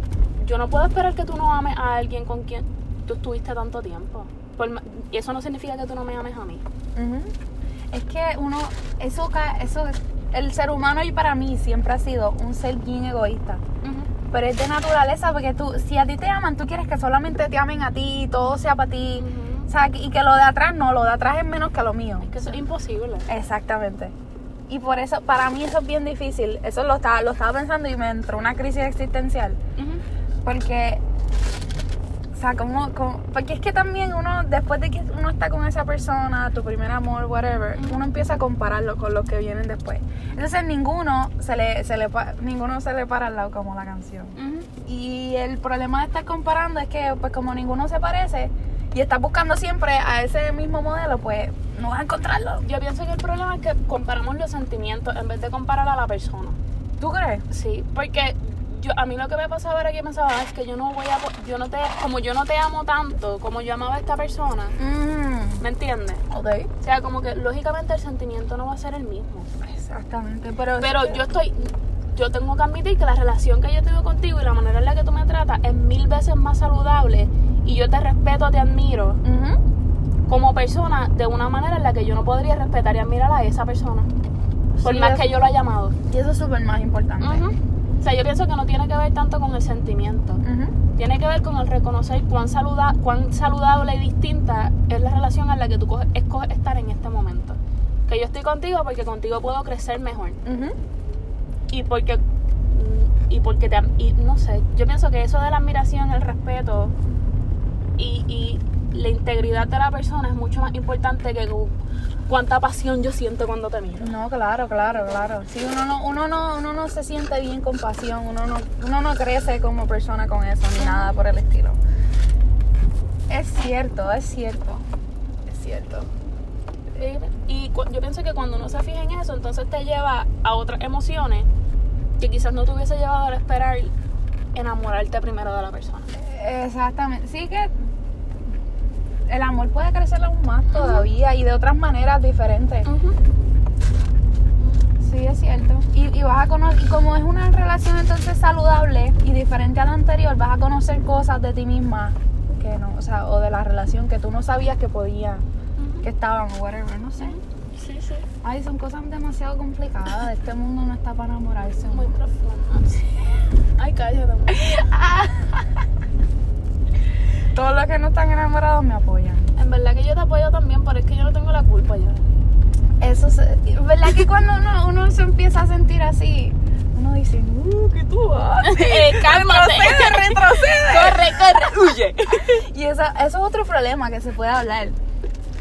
yo no puedo esperar que tú no ames a alguien con quien tú estuviste tanto tiempo. Por y eso no significa que tú no me ames a mí. Es que uno, eso, eso el ser humano y para mí siempre ha sido un ser bien egoísta. Pero es de naturaleza porque tú, si a ti te aman, tú quieres que solamente te amen a ti, todo sea para ti. O sea, y que lo de atrás no, lo de atrás es menos que lo mío. Que eso es imposible. Exactamente. Y por eso, para mí eso es bien difícil. Eso lo estaba, lo estaba pensando y me entró una crisis existencial. Porque, o sea, como, como- porque es que también uno, después de que uno está con esa persona, tu primer amor, whatever, uno empieza a compararlo con los que vienen después. Entonces ninguno se le, se le, ninguno se le para al lado como la canción. Y el problema de estar comparando es que, pues como ninguno se parece y estás buscando siempre a ese mismo modelo, pues no vas a encontrarlo. Yo pienso que el problema es que comparamos los sentimientos en vez de comparar a la persona. ¿Tú crees? Sí, porque yo a mí lo que me pasaba era que pensaba "Ah, es que yo no voy a yo no te como yo no te amo tanto como yo amaba a esta persona, Mm, ¿me entiendes? ok. O sea, como que lógicamente el sentimiento no va a ser el mismo. Exactamente, pero... Pero yo estoy yo tengo que admitir que la relación que yo tengo contigo y la manera en la que tú me tratas es mil veces más saludable y yo te respeto, te admiro como persona de una manera en la que yo no podría respetar y admirar a esa persona. Por Sí, más es- que yo lo haya llamado. Y eso es súper más importante. O sea, yo pienso que no tiene que ver tanto con el sentimiento. Tiene que ver con el reconocer cuán, saluda, cuán saludable y distinta es la relación en la que tú coges- escoges estar en este momento. Que yo estoy contigo porque contigo puedo crecer mejor. Y porque. Y porque te. Y no sé, yo pienso que eso de la admiración, el respeto y, y la integridad de la persona es mucho más importante que cu- cuánta pasión yo siento cuando te miro. No, claro, claro, claro. Sí, uno no, uno no, uno no se siente bien con pasión, uno no, uno no crece como persona con eso, ni nada por el estilo. Es cierto, es cierto. Es cierto. Y, yo pienso que cuando uno se fija en eso, entonces te lleva a otras emociones que quizás no te hubiese llevado a esperar enamorarte primero de la persona. Exactamente. Sí que el amor puede crecer aún más todavía y de otras maneras diferentes. Sí, es cierto. Y, y vas a conocer, y como es una relación entonces saludable y diferente a la anterior, vas a conocer cosas de ti misma que no, o sea, o de la relación que tú no sabías que podían, que estaban, o whatever, no sé. Sí, sí. Ay, son cosas demasiado complicadas. Este mundo no está para enamorarse. Muy profundo. Ay, cállate. Todos los que no están enamorados me apoyan. En verdad que yo te apoyo también, pero es que yo no tengo la culpa ya. Eso, se- ¿verdad que cuando uno, uno se empieza a sentir así, uno dice, uh, ¿qué tú haces? Eh, cálmate. Retrocede, retrocede. corre, corre, huye. Y esa- eso es otro problema que se puede hablar.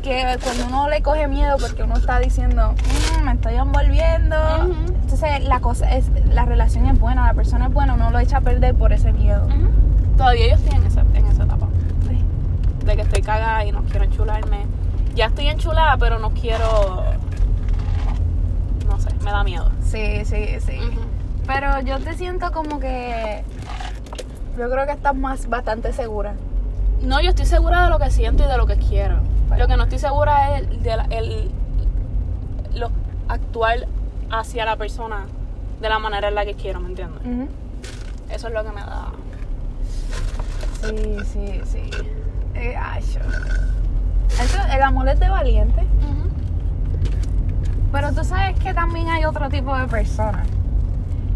Que cuando uno le coge miedo porque uno está diciendo, "Mm, me estoy envolviendo. Entonces la cosa es, la relación es buena, la persona es buena, uno lo echa a perder por ese miedo. Todavía yo estoy en esa, en esa etapa. De que estoy cagada y no quiero enchularme. Ya estoy enchulada, pero no quiero. No sé, me da miedo. Sí, sí, sí. Pero yo te siento como que yo creo que estás más bastante segura. No, yo estoy segura de lo que siento y de lo que quiero. Lo que no estoy segura es de la- el, lo actual hacia la persona de la manera en la que quiero, ¿me entiendes? Eso es lo que me da. Sí, sí, sí. Eh, ay, yo- Eso, el amor es de valiente. Pero tú sabes que también hay otro tipo de personas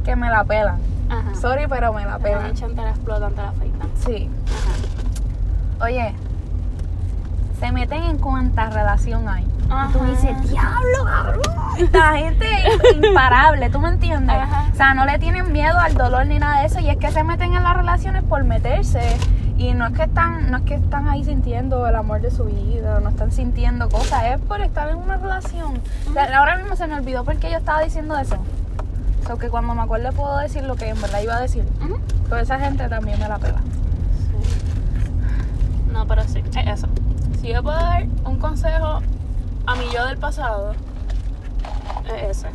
que me la pelan. Ajá. Sorry, pero me la La pelan. chanta la explotan, te la afeitan. Sí. Ajá. Oye, se meten en cuánta relación hay. Ajá. Tú dices, diablo, cabrón. Esta gente es imparable, ¿tú me entiendes? Ajá. O sea, no le tienen miedo al dolor ni nada de eso. Y es que se meten en las relaciones por meterse. Y no es que están, no es que están ahí sintiendo el amor de su vida, no están sintiendo cosas, es por estar en una relación. O sea, ahora mismo se me olvidó porque yo estaba diciendo eso. O sea, que cuando me acuerde puedo decir lo que en verdad iba a decir. Pero esa gente también me la pela. Sí. No, pero sí, es eso. Si yo puedo dar un consejo a mi yo del pasado, es ese.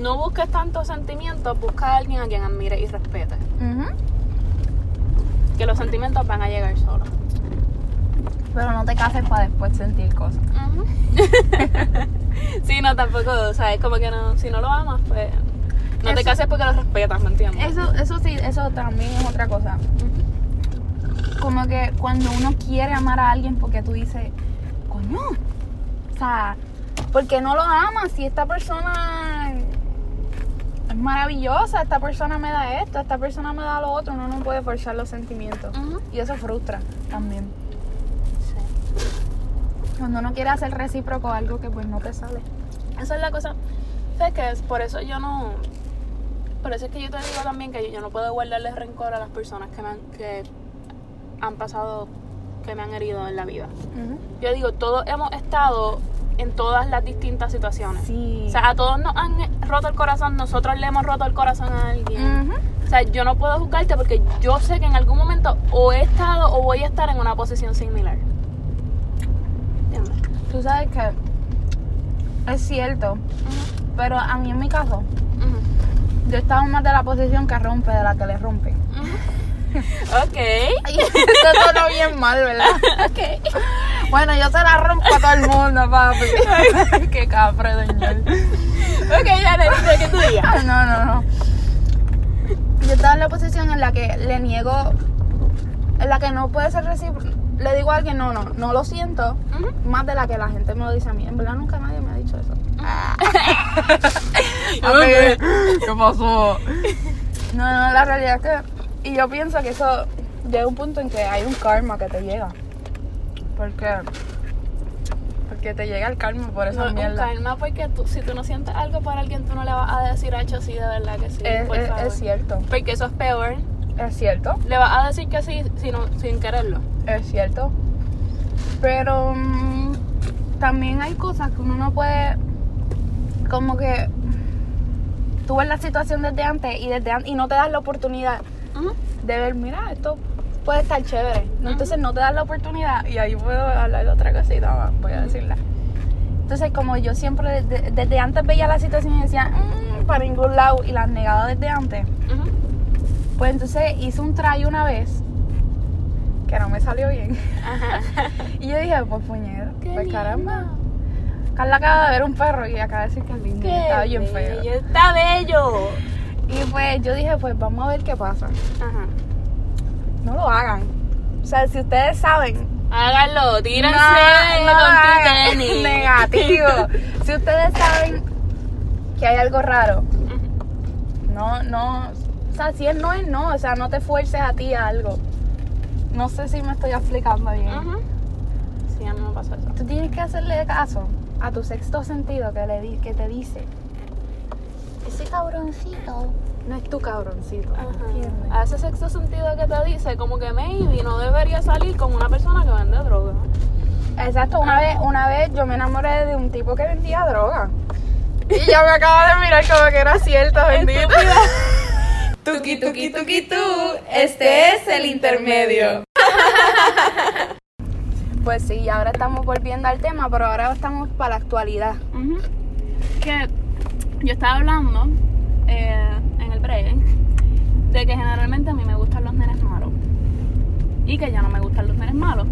No busques tantos sentimientos, busca a alguien a quien admire y respete. Ujú. Que los sentimientos van a llegar solos. Pero no te cases para después sentir cosas. sí, no, tampoco, o sea, es como que no, si no lo amas, pues no te cases porque lo respetas, ¿me entiendes? Eso, eso sí, eso también es otra cosa. Como que cuando uno quiere amar a alguien porque tú dices, coño, o sea, porque no lo amas si esta persona maravillosa, esta persona me da esto, esta persona me da lo otro, uno no puede forzar los sentimientos. Y eso frustra también. Sí. Cuando uno quiere hacer recíproco algo que pues no te sale. Esa es la cosa. ¿Sabes qué? Es por eso yo no. Por eso es que yo te digo también que yo no puedo guardarle rencor a las personas que me han, que han pasado, que me han herido en la vida. Yo digo, todos hemos estado en todas las distintas situaciones. Sí. O sea, a todos nos han roto el corazón, nosotros le hemos roto el corazón a alguien. O sea, yo no puedo juzgarte porque yo sé que en algún momento o he estado o voy a estar en una posición similar. ¿Entiendes? Tú sabes que es cierto, pero a mí en mi caso, yo estaba más de la posición que rompe de la que le rompe. Ok. Eso sonó bien mal, ¿verdad? Ok. Bueno, yo se la rompo a todo el mundo, papi. Qué capre, señor. Ok, ya le dije que tú digas. Ah, No, no, no. Yo estaba en la posición en la que le niego, en la que no puede ser recíproco. Le digo a alguien, no, no, no lo siento, más de la que la gente me lo dice a mí. En verdad nunca nadie me ha dicho eso. Ok. ¿Qué pasó? No, no, la realidad es que... Y yo pienso que eso llega un punto en que hay un karma que te llega. Porque... Porque te llega el karma por No esa es un mierda. karma porque tú, si tú no sientes algo para alguien, tú no le vas a decir, hecho sí, de verdad que sí. Es, por es- favor. es cierto, Porque eso es peor. es cierto. Le vas a decir que sí sin quererlo. Es cierto. Pero mm, también hay cosas que uno no puede. Como que. Tú ves la situación desde antes y desde y no te das la oportunidad. De ver, mira, esto puede estar chévere. Entonces no te das la oportunidad y ahí puedo hablar de otra cosita voy a decirla. Entonces, como yo siempre desde, desde antes veía la situación y decía, "Mm, para ningún lado, y la negaba desde antes, pues entonces hice un try una vez que no me salió bien. Ajá. Y yo dije, pues puñero, Qué pues lindo. caramba. Carla acaba de ver un perro y acaba de decir que es lindo. y Está bien feo. bello, Está bello. Y pues yo dije, pues vamos a ver qué pasa. Ajá. No lo hagan. O sea, si ustedes saben. Háganlo, tírense no, no con tu tenis. Negativo. si ustedes saben que hay algo raro, no, no. O sea, si es no es no. O sea, no te fuerces a ti a algo. No sé si me estoy explicando bien. Ujú. Sí, a mí me pasó eso. Tú tienes que hacerle caso a tu sexto sentido que, le que te dice. Ese cabroncito no es tu cabroncito. A ese sexto sentido que te dice, como que maybe no debería salir con una persona que vende droga. Exacto, una vez, una vez yo me enamoré de un tipo que vendía droga. Y ya me acaba de mirar como que era cierto, bendito. Tuki, tuki, tuki, tú. Este es el intermedio. Pues sí, ahora estamos volviendo al tema, pero ahora estamos para la actualidad. Ujú. Que yo estaba hablando eh, en el break de que generalmente a mí me gustan los nenes malos. Y que ya no me gustan los nenes malos,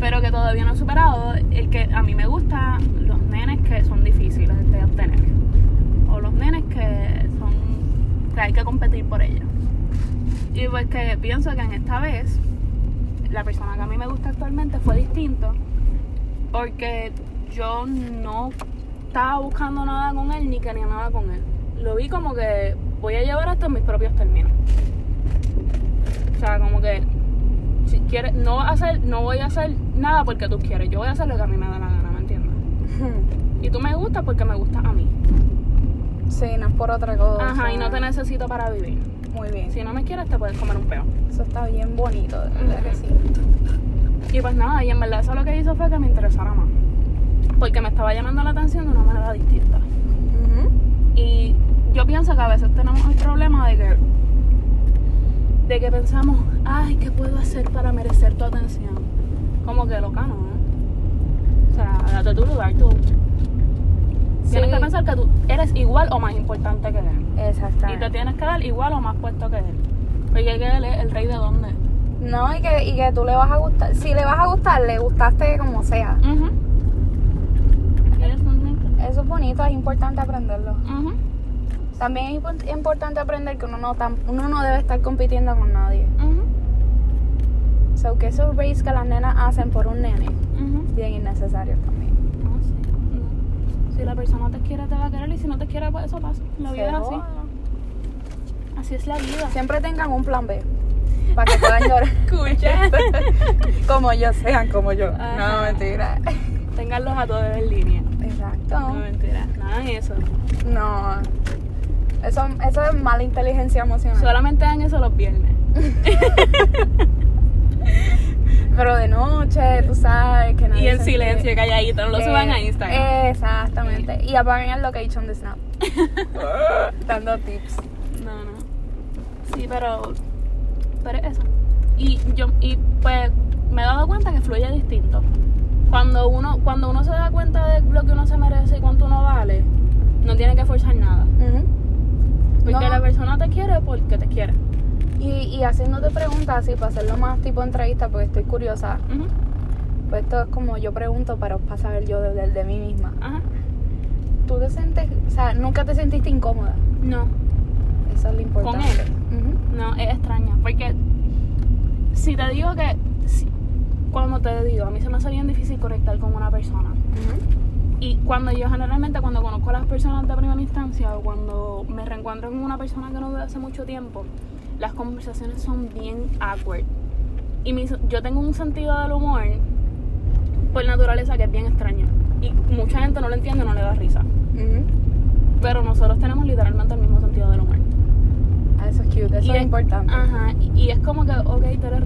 pero que todavía no he superado el que a mí me gustan los nenes que son difíciles de obtener. O los nenes que son que hay que competir por ellos. Y pues que pienso que en esta vez la persona que a mí me gusta actualmente fue distinto porque yo no estaba buscando nada con él ni quería nada con él. Lo vi como que voy a llevar esto en mis propios términos. O sea, como que si quieres, no, vas a hacer, no voy a hacer nada porque tú quieres, yo voy a hacer lo que a mí me da la gana, ¿me entiendes? Y tú me gustas porque me gustas a mí. Sí, no es por otra cosa. Ajá, y no te necesito para vivir. Muy bien. Si no me quieres, te puedes comer un peo. Eso está bien bonito, de verdad que sí. Y pues nada, y en verdad eso lo que hizo fue que me interesara más. Porque me estaba llamando la atención de una manera distinta. Y yo pienso que a veces tenemos el problema de que, de que pensamos, ay, ¿qué puedo hacer para merecer tu atención? Como que loca, ¿no? O sea, date tu lugar tú. Tienes que pensar que tú eres igual o más importante que él. Y te Exactamente. tienes que dar igual o más puesto que él. Porque que él es el rey de dónde. No, y que, y que tú le vas a gustar. Si le vas a gustar, le gustaste como sea. Ujú. ¿Quieres un- Eso es bonito, es importante aprenderlo. Ujú. También es impor- importante aprender que uno no, uno no debe estar compitiendo con nadie. Ujú. So que esos race que las nenas hacen por un nene, bien innecesarios también. No, sí, no. Si la persona te quiere, te va a querer. Y si no te quiere, pues eso pasa. La vida es así. así es la vida. Siempre tengan un plan B. Para que puedan llorar. Escucha. como yo, sean como yo. No, mentira. Ténganlos a todos en línea. Exacto. No, mentira. Nada de eso. No. Eso, eso es mala inteligencia emocional. Solamente hagan eso los viernes. Pero de noche, tú sabes que nadie Y en silencio, entere. calladito. No lo suban a Eh, Instagram. Exactamente. Y apaguen el location de Snap. Dando tips. No, no. Sí, pero. Pero eso. Y yo, y pues me he dado cuenta que fluye distinto. Cuando uno, cuando uno se da cuenta de lo que uno se merece y cuánto uno vale, no tiene que forzar nada. Porque No. la persona te quiere porque te quiere. y, y haciéndote preguntas así para hacerlo más tipo entrevista porque estoy curiosa. Pues esto es como yo pregunto, pero para saber yo de, de- de mí misma. Ajá. ¿Tú te sientes, o sea, nunca te sentiste incómoda? No, Eso es lo importante. él? Ujú. no, es extraña. Porque si te digo que. Cuando te digo, a mí se me hace bien difícil conectar con una persona. Y cuando yo generalmente, cuando conozco a las personas de primera instancia o cuando me reencuentro con una persona que no veo hace mucho tiempo, las conversaciones son bien awkward. Y mi- yo tengo un sentido del humor por naturaleza que es bien extraño. Y mucha gente no lo entiende no le da risa. Ujú. Pero nosotros tenemos literalmente el mismo sentido del humor. Ah, Eso es cute, eso Y es importante. Ajá, y, y es como que, ok, tú eres...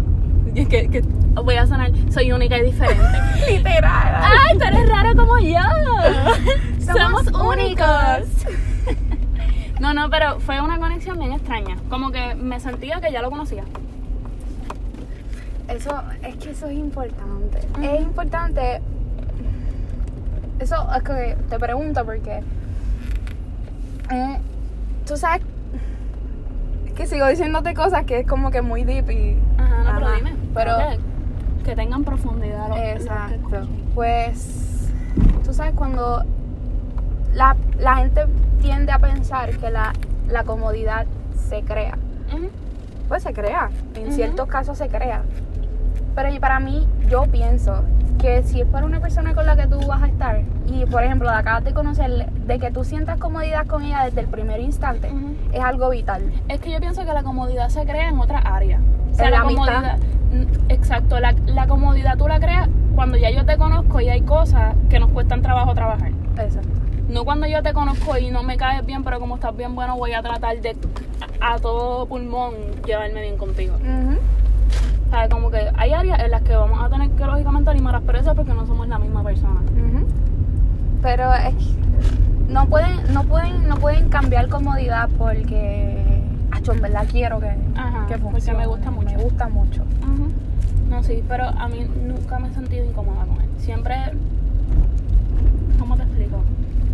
que, que voy a sonar, soy única y diferente. Literal. ¡Ay, tú eres raro como yo! Somos únicos. No, no, pero fue una conexión bien extraña. Como que me sentía que ya lo conocía. Eso, es que eso es importante. Es importante. Eso es que te pregunto porque. eh, tú sabes. es que sigo diciéndote cosas que es como que muy deep y. Ajá, no, pero Ajá, dime. Pero- Que, que tengan profundidad. lo- lo que Exacto. Pues. Tú sabes cuando. La, la gente tiende a pensar que la, la comodidad se crea. Pues se crea, en ciertos casos se crea. Pero y para mí, yo pienso que si es para una persona con la que tú vas a estar, y por ejemplo, la acabas de conocer, de que tú sientas comodidad con ella desde el primer instante, es algo vital. Es que yo pienso que la comodidad se crea en otra área. O sea, En la, comodidad. Exacto, la, la comodidad tú la creas cuando ya yo te conozco y hay cosas que nos cuestan trabajo trabajar. Exacto. No cuando yo te conozco y no me caes bien, pero como estás bien bueno, voy a tratar de a, a todo pulmón llevarme bien contigo. O sea, como que hay áreas en las que vamos a tener que lógicamente animar asperezas porque no somos la misma persona. Pero es que no pueden, no pueden, no pueden cambiar comodidad porque, acho, en verdad quiero que, Ajá, que porque funcione. me gusta mucho. Me gusta mucho. No, sí, pero a mí nunca me he sentido incómoda con él. Siempre. ¿Cómo te explico?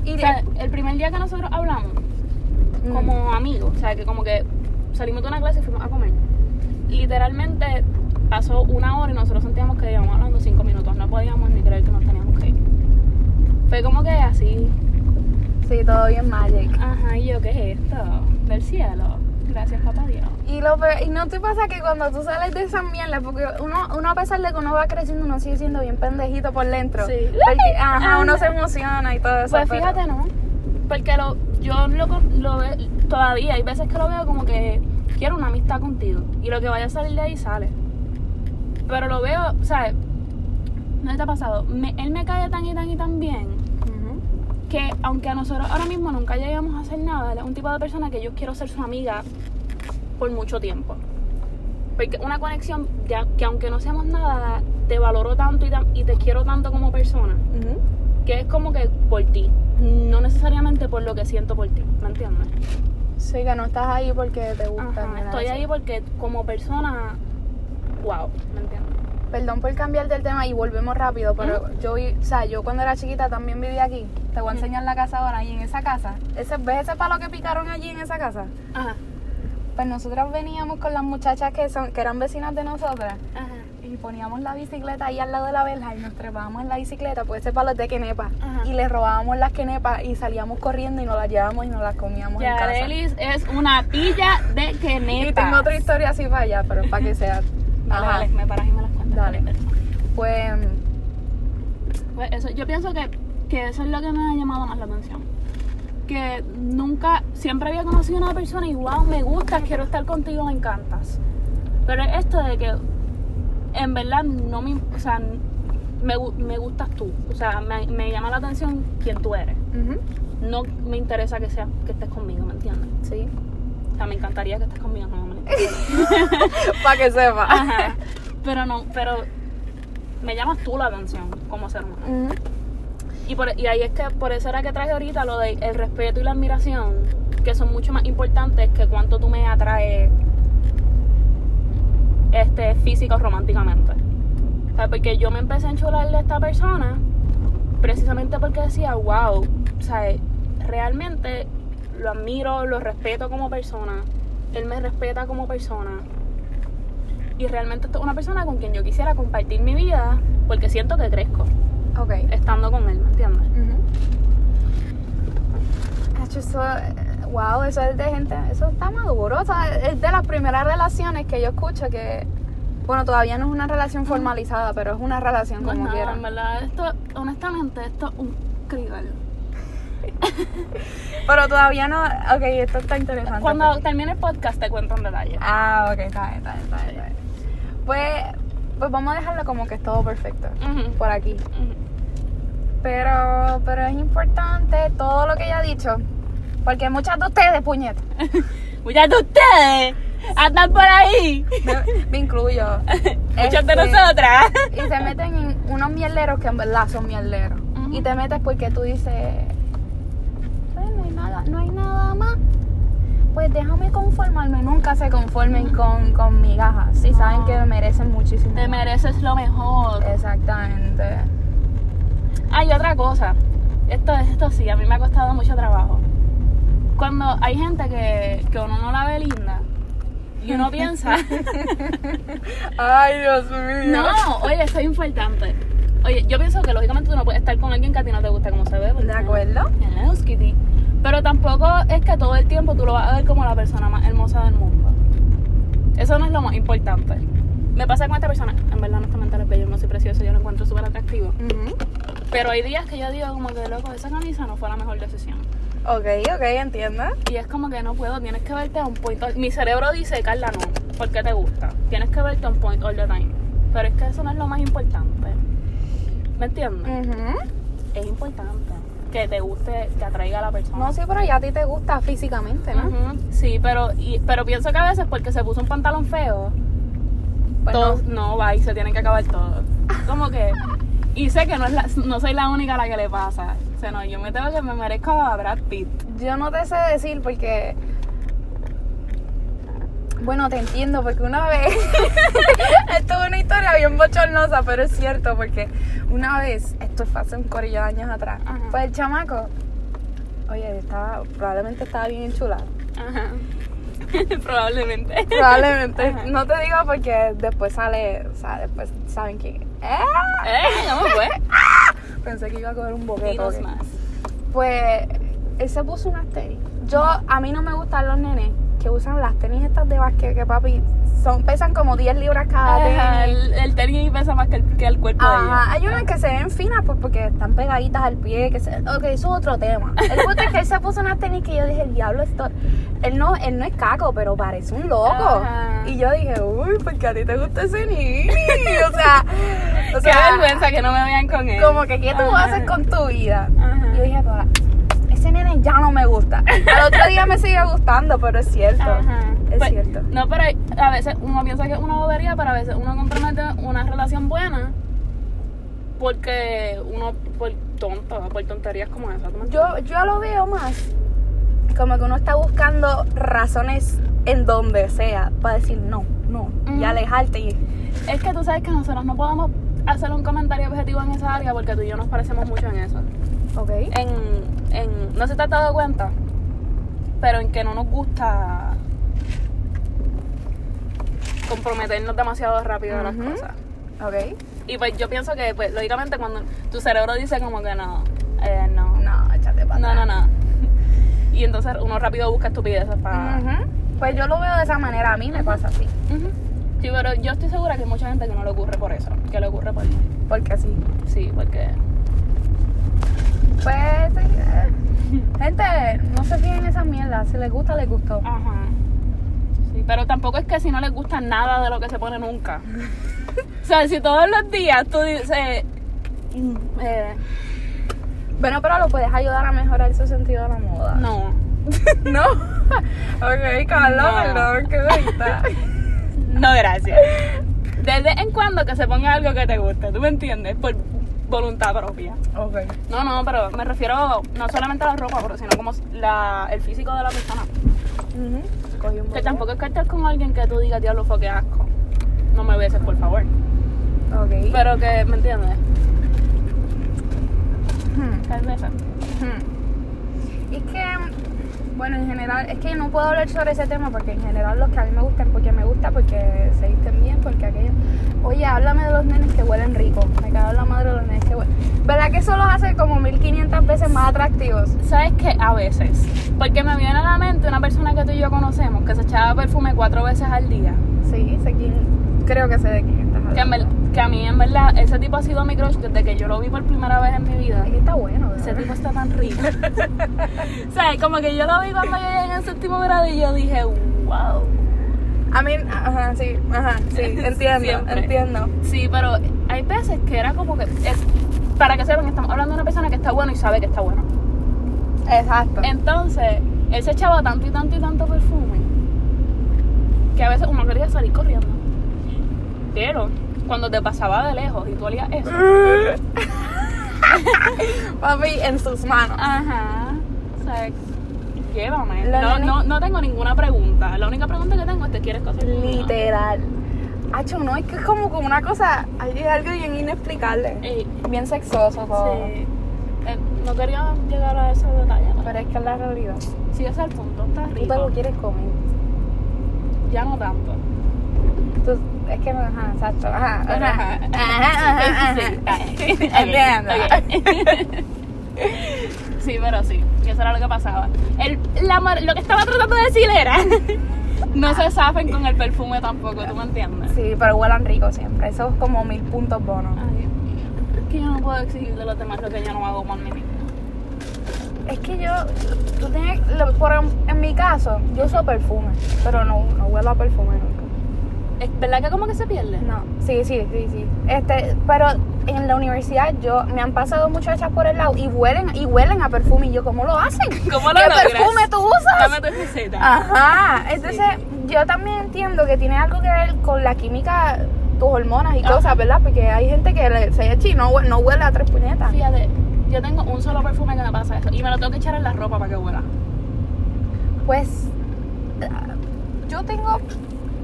Y O sea, el primer día que nosotros hablamos, Mm. como amigos, o sea, que como que salimos de una clase y fuimos a comer. Literalmente pasó una hora y nosotros sentíamos que íbamos hablando cinco minutos. No podíamos ni creer que nos teníamos que ir. Fue como que así. Sí, todo bien magic. Ajá, y yo, ¿qué es esto? Del cielo. Gracias, papá Dios. Y, lo peor- y no te pasa que cuando tú sales de esa mierda, porque uno, uno a pesar de que uno va creciendo, uno sigue siendo bien pendejito por dentro. Sí. Porque, ajá, uno se emociona y todo eso. Pues pero- fíjate, ¿no? Porque lo, yo lo, lo veo todavía, hay veces que lo veo como que quiero una amistad contigo y lo que vaya a salir de ahí sale. Pero lo veo, o sea, ¿no te ha pasado? Me- él me cae tan y tan y tan bien. Que aunque a nosotros ahora mismo nunca lleguemos a hacer nada, es un tipo de persona que yo quiero ser su amiga por mucho tiempo. Porque una conexión ya, que aunque no seamos nada, te valoro tanto y, te quiero tanto como persona que es como que por ti, no necesariamente por lo que siento por ti, ¿me entiendes? Sí, que no estás ahí porque te gusta. Ajá, estoy de ahí porque como persona, wow, ¿me entiendes? Perdón por cambiar del tema y volvemos rápido, pero yo vi, o sea, yo cuando era chiquita también vivía aquí. Te voy a enseñar la casa ahora y en esa casa, ese, ¿ves ese palo que picaron allí en esa casa? Ajá, Pues nosotras veníamos con las muchachas que son, que eran vecinas de nosotras ajá, y poníamos la bicicleta ahí al lado de la verja y nos trepábamos en la bicicleta, pues ese palo es de quenepa. Ajá. Y le robábamos las quenepas y salíamos corriendo y nos las llevábamos y nos las comíamos en casa. Yarelis es una pilla de que Y tengo otra historia así para allá, pero para que sea. Ajá. dale, me paras y me las. Dale. Pues Pues eso, yo pienso que, que eso es lo que me ha llamado más la atención. que nunca, siempre había conocido a una persona y wow, me gustas, quiero estar contigo, me encantas. Pero es esto de que en verdad no me, o sea, me, me gustas tú. O sea, me, me llama la atención quién tú eres. No me interesa que sea, que estés conmigo, ¿me entiendes? Sí. O sea, me encantaría que estés conmigo, no. Para que sepa. Ajá. Pero no, pero me llamas tú la atención como ser humano. Y, por- y ahí es que por eso era que traje ahorita lo del el respeto y la admiración, que son mucho más importantes que cuánto tú me atraes este, física o románticamente. O sea, porque yo me empecé a enchular de esta persona precisamente porque decía, wow, o sea, realmente lo admiro, lo respeto como persona, él me respeta como persona. Y realmente esto es una persona con quien yo quisiera compartir mi vida porque siento que crezco Ok. estando con él, ¿me entiendes? Hacho, Eso, eh, wow, eso es de gente, eso está maduro. O sea, es de las primeras relaciones que yo escucho que, bueno, todavía no es una relación formalizada, pero es una relación No como nada, quiera. en verdad, esto, honestamente, esto es un crigal. Pero todavía no, ok, esto está interesante. Cuando porque- termine el podcast te cuento en detalle. Ah, ok, está bien, está bien, está bien, está bien. Pues, pues vamos a dejarlo como que es todo perfecto por aquí. Pero, pero es importante todo lo que ella ha dicho. Porque muchas de ustedes, puñetas, Muchas de ustedes andan por ahí. me, me incluyo. Muchas de Este, nosotras. Y se meten en unos mierderos que en verdad son mierderos. Y te metes porque tú dices, "Pues, no hay nada, no hay nada más. Pues déjame conformarme. Nunca se conformen con, con migajas. Si saben No. que merecen muchísimo. Te mereces lo mejor. Exactamente. Hay otra cosa. Esto, esto sí, a mí me ha costado mucho trabajo. Cuando hay gente que, que uno no la ve linda y uno piensa, Ay, Dios mío. no, oye, eso es importante. Oye, yo pienso que lógicamente tú no puedes estar con alguien que a ti no te gusta como se ve. ¿De no- acuerdo? Hello, Kitty. Pero tampoco es que todo el tiempo tú lo vas a ver como la persona más hermosa del mundo. Eso no es lo más importante. Me pasa con esta persona, en verdad honestamente él es bello, no soy precioso, yo lo encuentro súper atractivo. Pero hay días que yo digo como que loco, esa camisa no fue la mejor decisión. Ok, ok, entiendo. Y es como que no puedo, tienes que verte a un point. all- Mi cerebro dice, Carla, no, porque te gusta. Tienes que verte a un point all the time. Pero es que eso no es lo más importante. ¿Me entiendes? Es importante que te guste, te atraiga a la persona. No, sí, pero ya a ti te gusta físicamente, ¿no? Ujú, Sí, pero, y- pero pienso que a veces porque se puso un pantalón feo, Pues todo, no. no. va y se tiene que acabar todo. Como que. Y sé que no, es la- no soy la única a la que le pasa. O sea, no, yo me tengo que me merezco a Brad Pitt. Yo no te sé decir porque. Bueno, te entiendo, porque una vez. esto es una historia bien bochornosa, pero es cierto, porque una vez, esto fue hace un corillo de años atrás, Ajá. pues el chamaco. Oye, estaba, probablemente estaba bien enchulado. Ajá. Probablemente. Probablemente. Ajá. No te digo porque después sale, o sea, después saben que. ¡Eh! ¿Eh? ¿Cómo fue? Pensé que iba a coger un boquete. Dinos ok. más. Pues él se puso unas tenis. Yo, a mí no me gustan los nenes que usan las tenis estas de básquet que papi son, pesan como 10 libras cada Ajá, tenis. el, el tenis pesa más que el, que el cuerpo de Ajá, ella. hay unas que se ven finas pues porque están pegaditas al pie, que se, ok, eso es otro tema. El punto es que él se puso unas tenis que yo dije, el diablo, esto, él no, él no es caco, pero parece un loco. Ajá. Y yo dije, uy, porque a ti te gusta ese niño. O sea, o Qué sea, vergüenza que no me vean con él. como que, ¿qué tú haces con tu vida? Y yo dije, pues, ese nene ya no me gusta. Al otro día me sigue gustando, pero es cierto. Ajá. Es Pues, cierto. No, pero a veces uno piensa que es una bobería, pero a veces uno compromete una relación buena porque uno, por tonto, por tonterías como esa. ¿tú me Yo, yo lo veo más como que uno está buscando razones en donde sea para decir no, no, y Ujú. alejarte. Y, Es que tú sabes que nosotros no podemos hacer un comentario objetivo en esa área porque tú y yo nos parecemos mucho en eso. ok. En, en, no si te has dado cuenta, pero en que no nos gusta comprometernos demasiado rápido de las Ujú. cosas. Ok. Y pues yo pienso que, pues, lógicamente, cuando tu cerebro dice como que no, eh, no, No, échate para no, no, no. Y entonces uno rápido busca estupideces para... Pues yo lo veo de esa manera, a mí me pasa así. Ujú. Sí, pero yo estoy segura que hay mucha gente que no le ocurre por eso, que le ocurre por... Porque así. Sí, porque... Pues, eh. Gente, no se fijen en esas mierdas. Si les gusta, les gustó. Ajá. Sí, pero tampoco es que si no les gusta nada de lo que se pone nunca. o sea, si todos los días tú dices. mm, eh, Bueno, pero lo puedes ayudar a mejorar su sentido de la moda. no. ¿No? ok, Carla, No. perdón, qué bonita. No, gracias. De vez en cuando que se ponga algo que te guste, ¿tú me entiendes? Por voluntad propia. ok. No, no, pero me refiero no solamente a la ropa, pero sino como la, el físico de la persona. Un Que tampoco es que estés con alguien que tú digas, diablo, fue que asco. No me beses, por favor. Ok. Pero que, ¿me entiendes? Hmm. Que beses. Hmm. Es que, bueno, en general, es que no puedo hablar sobre ese tema porque en general los que a mí me gustan, porque me gusta, porque se visten bien, porque aquello. Oye, háblame de los nenes que huelen rico. Me cago en la madre de los nenes que huelen. ¿Verdad que eso los hace como 1500 veces más atractivos? ¿Sabes qué? A veces. Porque me viene a la mente una persona que tú y yo conocemos que se echaba perfume cuatro veces al día. Sí, sé quién. Creo que sé de quién estás Que, en hablando. Que a mí, en verdad, ese tipo ha sido mi crush desde que yo lo vi por primera vez en mi vida. Ay, que está bueno, Ese tipo está tan rico. o sea, como que yo lo vi cuando yo llegué en séptimo grado y yo dije, wow. A mí, ajá, sí, ajá, sí, entiendo, Siempre. entiendo. Sí, pero hay veces que era como que. Es, para que sepan, estamos hablando de una persona que está bueno y sabe que está bueno. Exacto. Entonces, él se echaba tanto y tanto y tanto perfume que a veces uno quería salir corriendo. Pero cuando te pasaba de lejos y tú olías eso. Papi, en sus manos. Ajá. O sea, llévame. No, no, no tengo ninguna pregunta. La única pregunta que tengo es: ¿te quieres casar? Literal. Hacho, no, es que es como, como una cosa, hay algo bien inexplicable. Ey, Bien sexoso todo. sí. Eh, no quería llegar a ese detalle. ¿no? Pero es que es la realidad. Ese es el punto, está Tú te lo rico. quieres comer. Ya no tanto. Es que no, ajá, exacto. Ajá, ajá. ajá. Ajá, ajá, Sí, ajá. pero sí, eso era lo que pasaba. El, la lo que estaba tratando de decir era, no se zafen con el perfume tampoco, ¿tú me entiendes? Sí, pero huelan rico siempre. Eso es como mil puntos bonos. Ay, es que yo no puedo exigir de los demás lo que yo no hago por mí misma. Es que yo, tú tienes, por, en mi caso, yo uso perfume, pero no, no huelo a perfume nunca. ¿Es verdad que como que se pierde? No, sí, sí, sí, sí. Este, pero en la universidad yo me han pasado muchachas por el lado y huelen y huelen a perfume y yo ¿cómo lo hacen? ¿Cómo lo ¿Qué logras? perfume tú usas? Dame tu receta. Ajá, entonces yo también entiendo que tiene algo que ver con la química, tus hormonas y Ajá. cosas, ¿verdad? Porque hay gente que le- se y no, no huele a tres puñetas. Fíjate, yo tengo un solo perfume que me pasa eso y me lo tengo que echar en la ropa para que huela. Pues ah, yo tengo,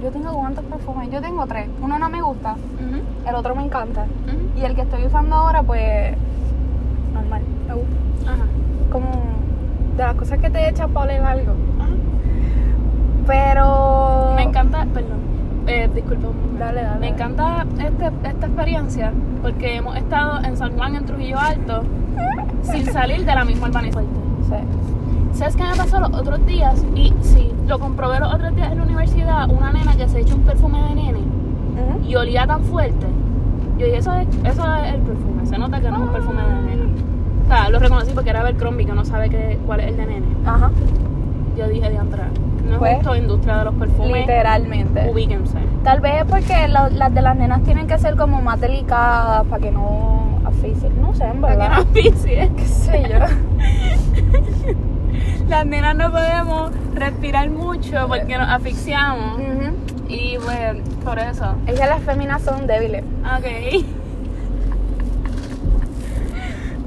yo tengo cuántos perfumes, yo tengo tres. Uno no me gusta, el otro me encanta. Y el que estoy usando ahora, pues, normal, me gusta. Ajá. Como de las cosas que te echan para oler algo. Ajá. Pero... Me encanta, perdón, eh, disculpa. Dale, dale. Me encanta este, esta experiencia porque hemos estado en San Juan, en Trujillo Alto, sin salir de la misma urbanización. Sí. ¿Sabes qué me pasó los otros días? Y sí, lo comprobé los otros días en la universidad, una nena que se echó un perfume de nene y olía tan fuerte. Yo dije, eso es, eso es el perfume, se nota que no es un perfume de nena. O sea, lo reconocí porque era Abercrombie, que no sabe qué, cuál es el de nene. Ajá. Yo dije, diantra, no es Pues, justo industria de los perfumes, Literalmente. ubíquense. Tal vez es porque lo- las de las nenas tienen que ser como más delicadas para que no asfixien. No sé, en Para que verdad. no auspicie. ¿Qué sé yo? Las nenas no podemos respirar mucho porque nos asfixiamos. Ujú. Y pues, por eso. Es que las féminas son débiles. Ok.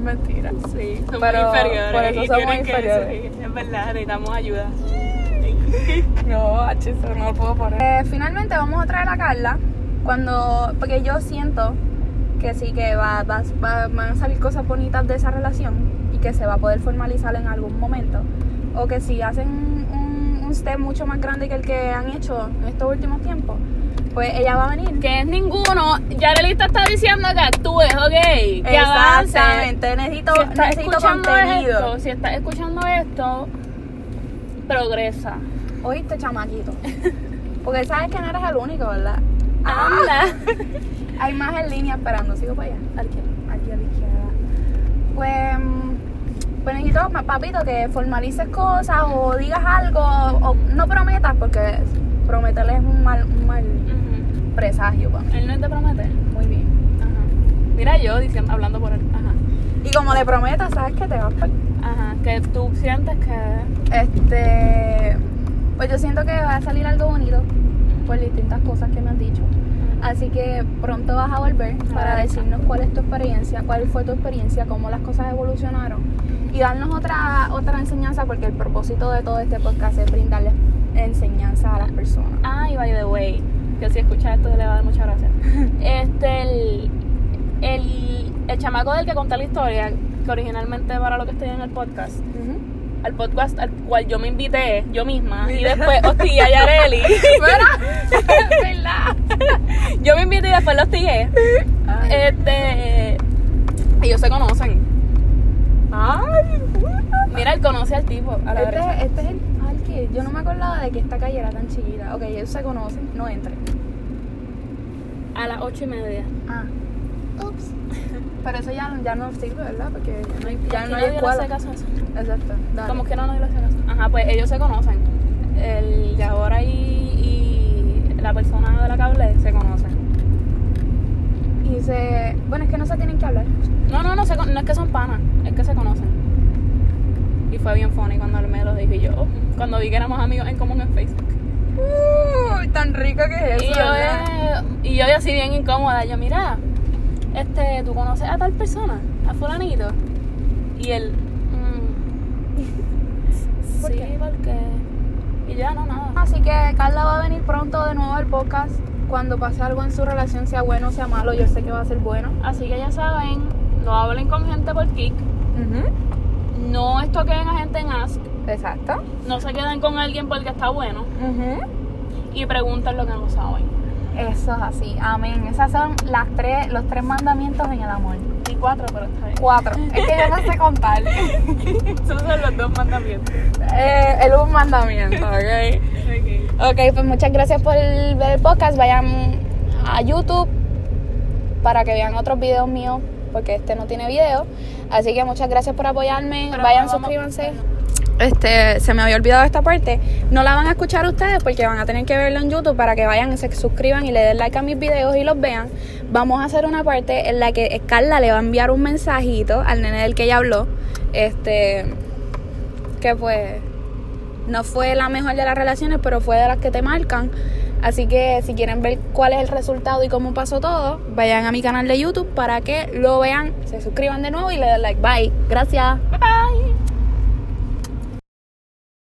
Mentira. Sí, somos Pero inferiores. por eso y somos que- inferiores. sí, es verdad, necesitamos ayuda. No, H, eso no lo puedo poner. Eh, finalmente vamos a traer a Carla cuando. Porque yo siento que sí que va, va- va- van a salir cosas bonitas de esa relación y que se va a poder formalizar en algún momento. O que si hacen un, un step mucho más grande que el que han hecho en estos últimos tiempos, pues ella va a venir. Que es ninguno. Ya la lista está diciendo que actúes, ok. Que. Exactamente, necesito, Si estás necesito contenido. esto, si estás escuchando esto, progresa. Oíste, chamaquito. Porque sabes que no eres el único, ¿verdad? Anda. Hay más en línea esperando. Sigo para allá. Al que- Aquí a la izquierda. Pues. Necesito, papito, que formalices cosas o digas algo, o no prometas, porque prometer es un mal, un mal presagio para mí. Él no es de prometer. Muy bien. Ajá. Mira yo diciendo, hablando por él. Ajá. Y como le prometas, sabes que te vas por... Ajá. Que tú sientes que. Este, pues yo siento que va a salir algo bonito por distintas cosas que me has dicho. Así que pronto vas a volver para Ah, decirnos cuál es tu experiencia, cuál fue tu experiencia, cómo las cosas evolucionaron y darnos otra otra enseñanza porque el propósito de todo este podcast es brindarles enseñanza a las personas. Ah, y by the way, que si escucha esto le va a dar muchas gracias. Este, el, el, el chamaco del que conté la historia, que originalmente para lo que estoy en el podcast, al podcast al cual yo me invité yo misma y después hostigué a Yareli. ¿Verdad? yo me invité y después lo hostigué. Este, ellos se conocen. Ay, Mira, él conoce al tipo, a la derecha. este, este es el al que yo no me acordaba de que esta calle era tan chiquita. Ok, ellos se conocen, no entren. A las ocho y media. Ah. Ups. Pero eso ya, ya no sirve, ¿verdad? Porque ya no hay, ya no hay escuela. caso eso. Exacto. dale. Como que no, nadie le hace caso. Ajá, pues ellos se conocen. El Yahora y, y la persona de la cable se conocen. Y se. Bueno, es que no se tienen que hablar. No, no, no, se no es que son panas, es que se conocen. Y fue bien funny cuando él me lo dijo y yo, oh, cuando vi que éramos amigos en común en Facebook. Uy, tan rico que es y yo, eh, y yo así bien incómoda, yo, mira, este, ¿tú conoces a tal persona? A fulanito. Y él, mm, ¿Por sí, qué? porque... Y ya, no, nada. Así que Carla va a venir pronto de nuevo al podcast. Cuando pase algo en su relación, sea bueno o sea malo, yo sé que va a ser bueno. Así que ya saben, no hablen con gente por kick, no estoqueen a gente en Ask, Exacto. no se queden con alguien porque está bueno y pregunten lo que no saben. Eso es así. Amén. Esas son las tres, los tres mandamientos en el amor. Y cuatro, pero está bien. Cuatro. es que yo no sé contar. Esos son los dos mandamientos. eh, el un mandamiento, ok. Ok, pues muchas gracias por ver el podcast. Vayan a YouTube para que vean otros videos míos, porque este no tiene video. Así que muchas gracias por apoyarme. Pero Vayan, suscríbanse. Este, se me había olvidado esta parte. No la van a escuchar ustedes porque van a tener que verlo en YouTube para que vayan se suscriban y le den like a mis videos y los vean. Vamos a hacer una parte en la que Carla le va a enviar un mensajito al nene del que ella habló. Este, que pues no fue la mejor de las relaciones, pero fue de las que te marcan. Así que si quieren ver cuál es el resultado y cómo pasó todo, vayan a mi canal de YouTube para que lo vean, se suscriban de nuevo y le den like. Bye. Gracias. Bye.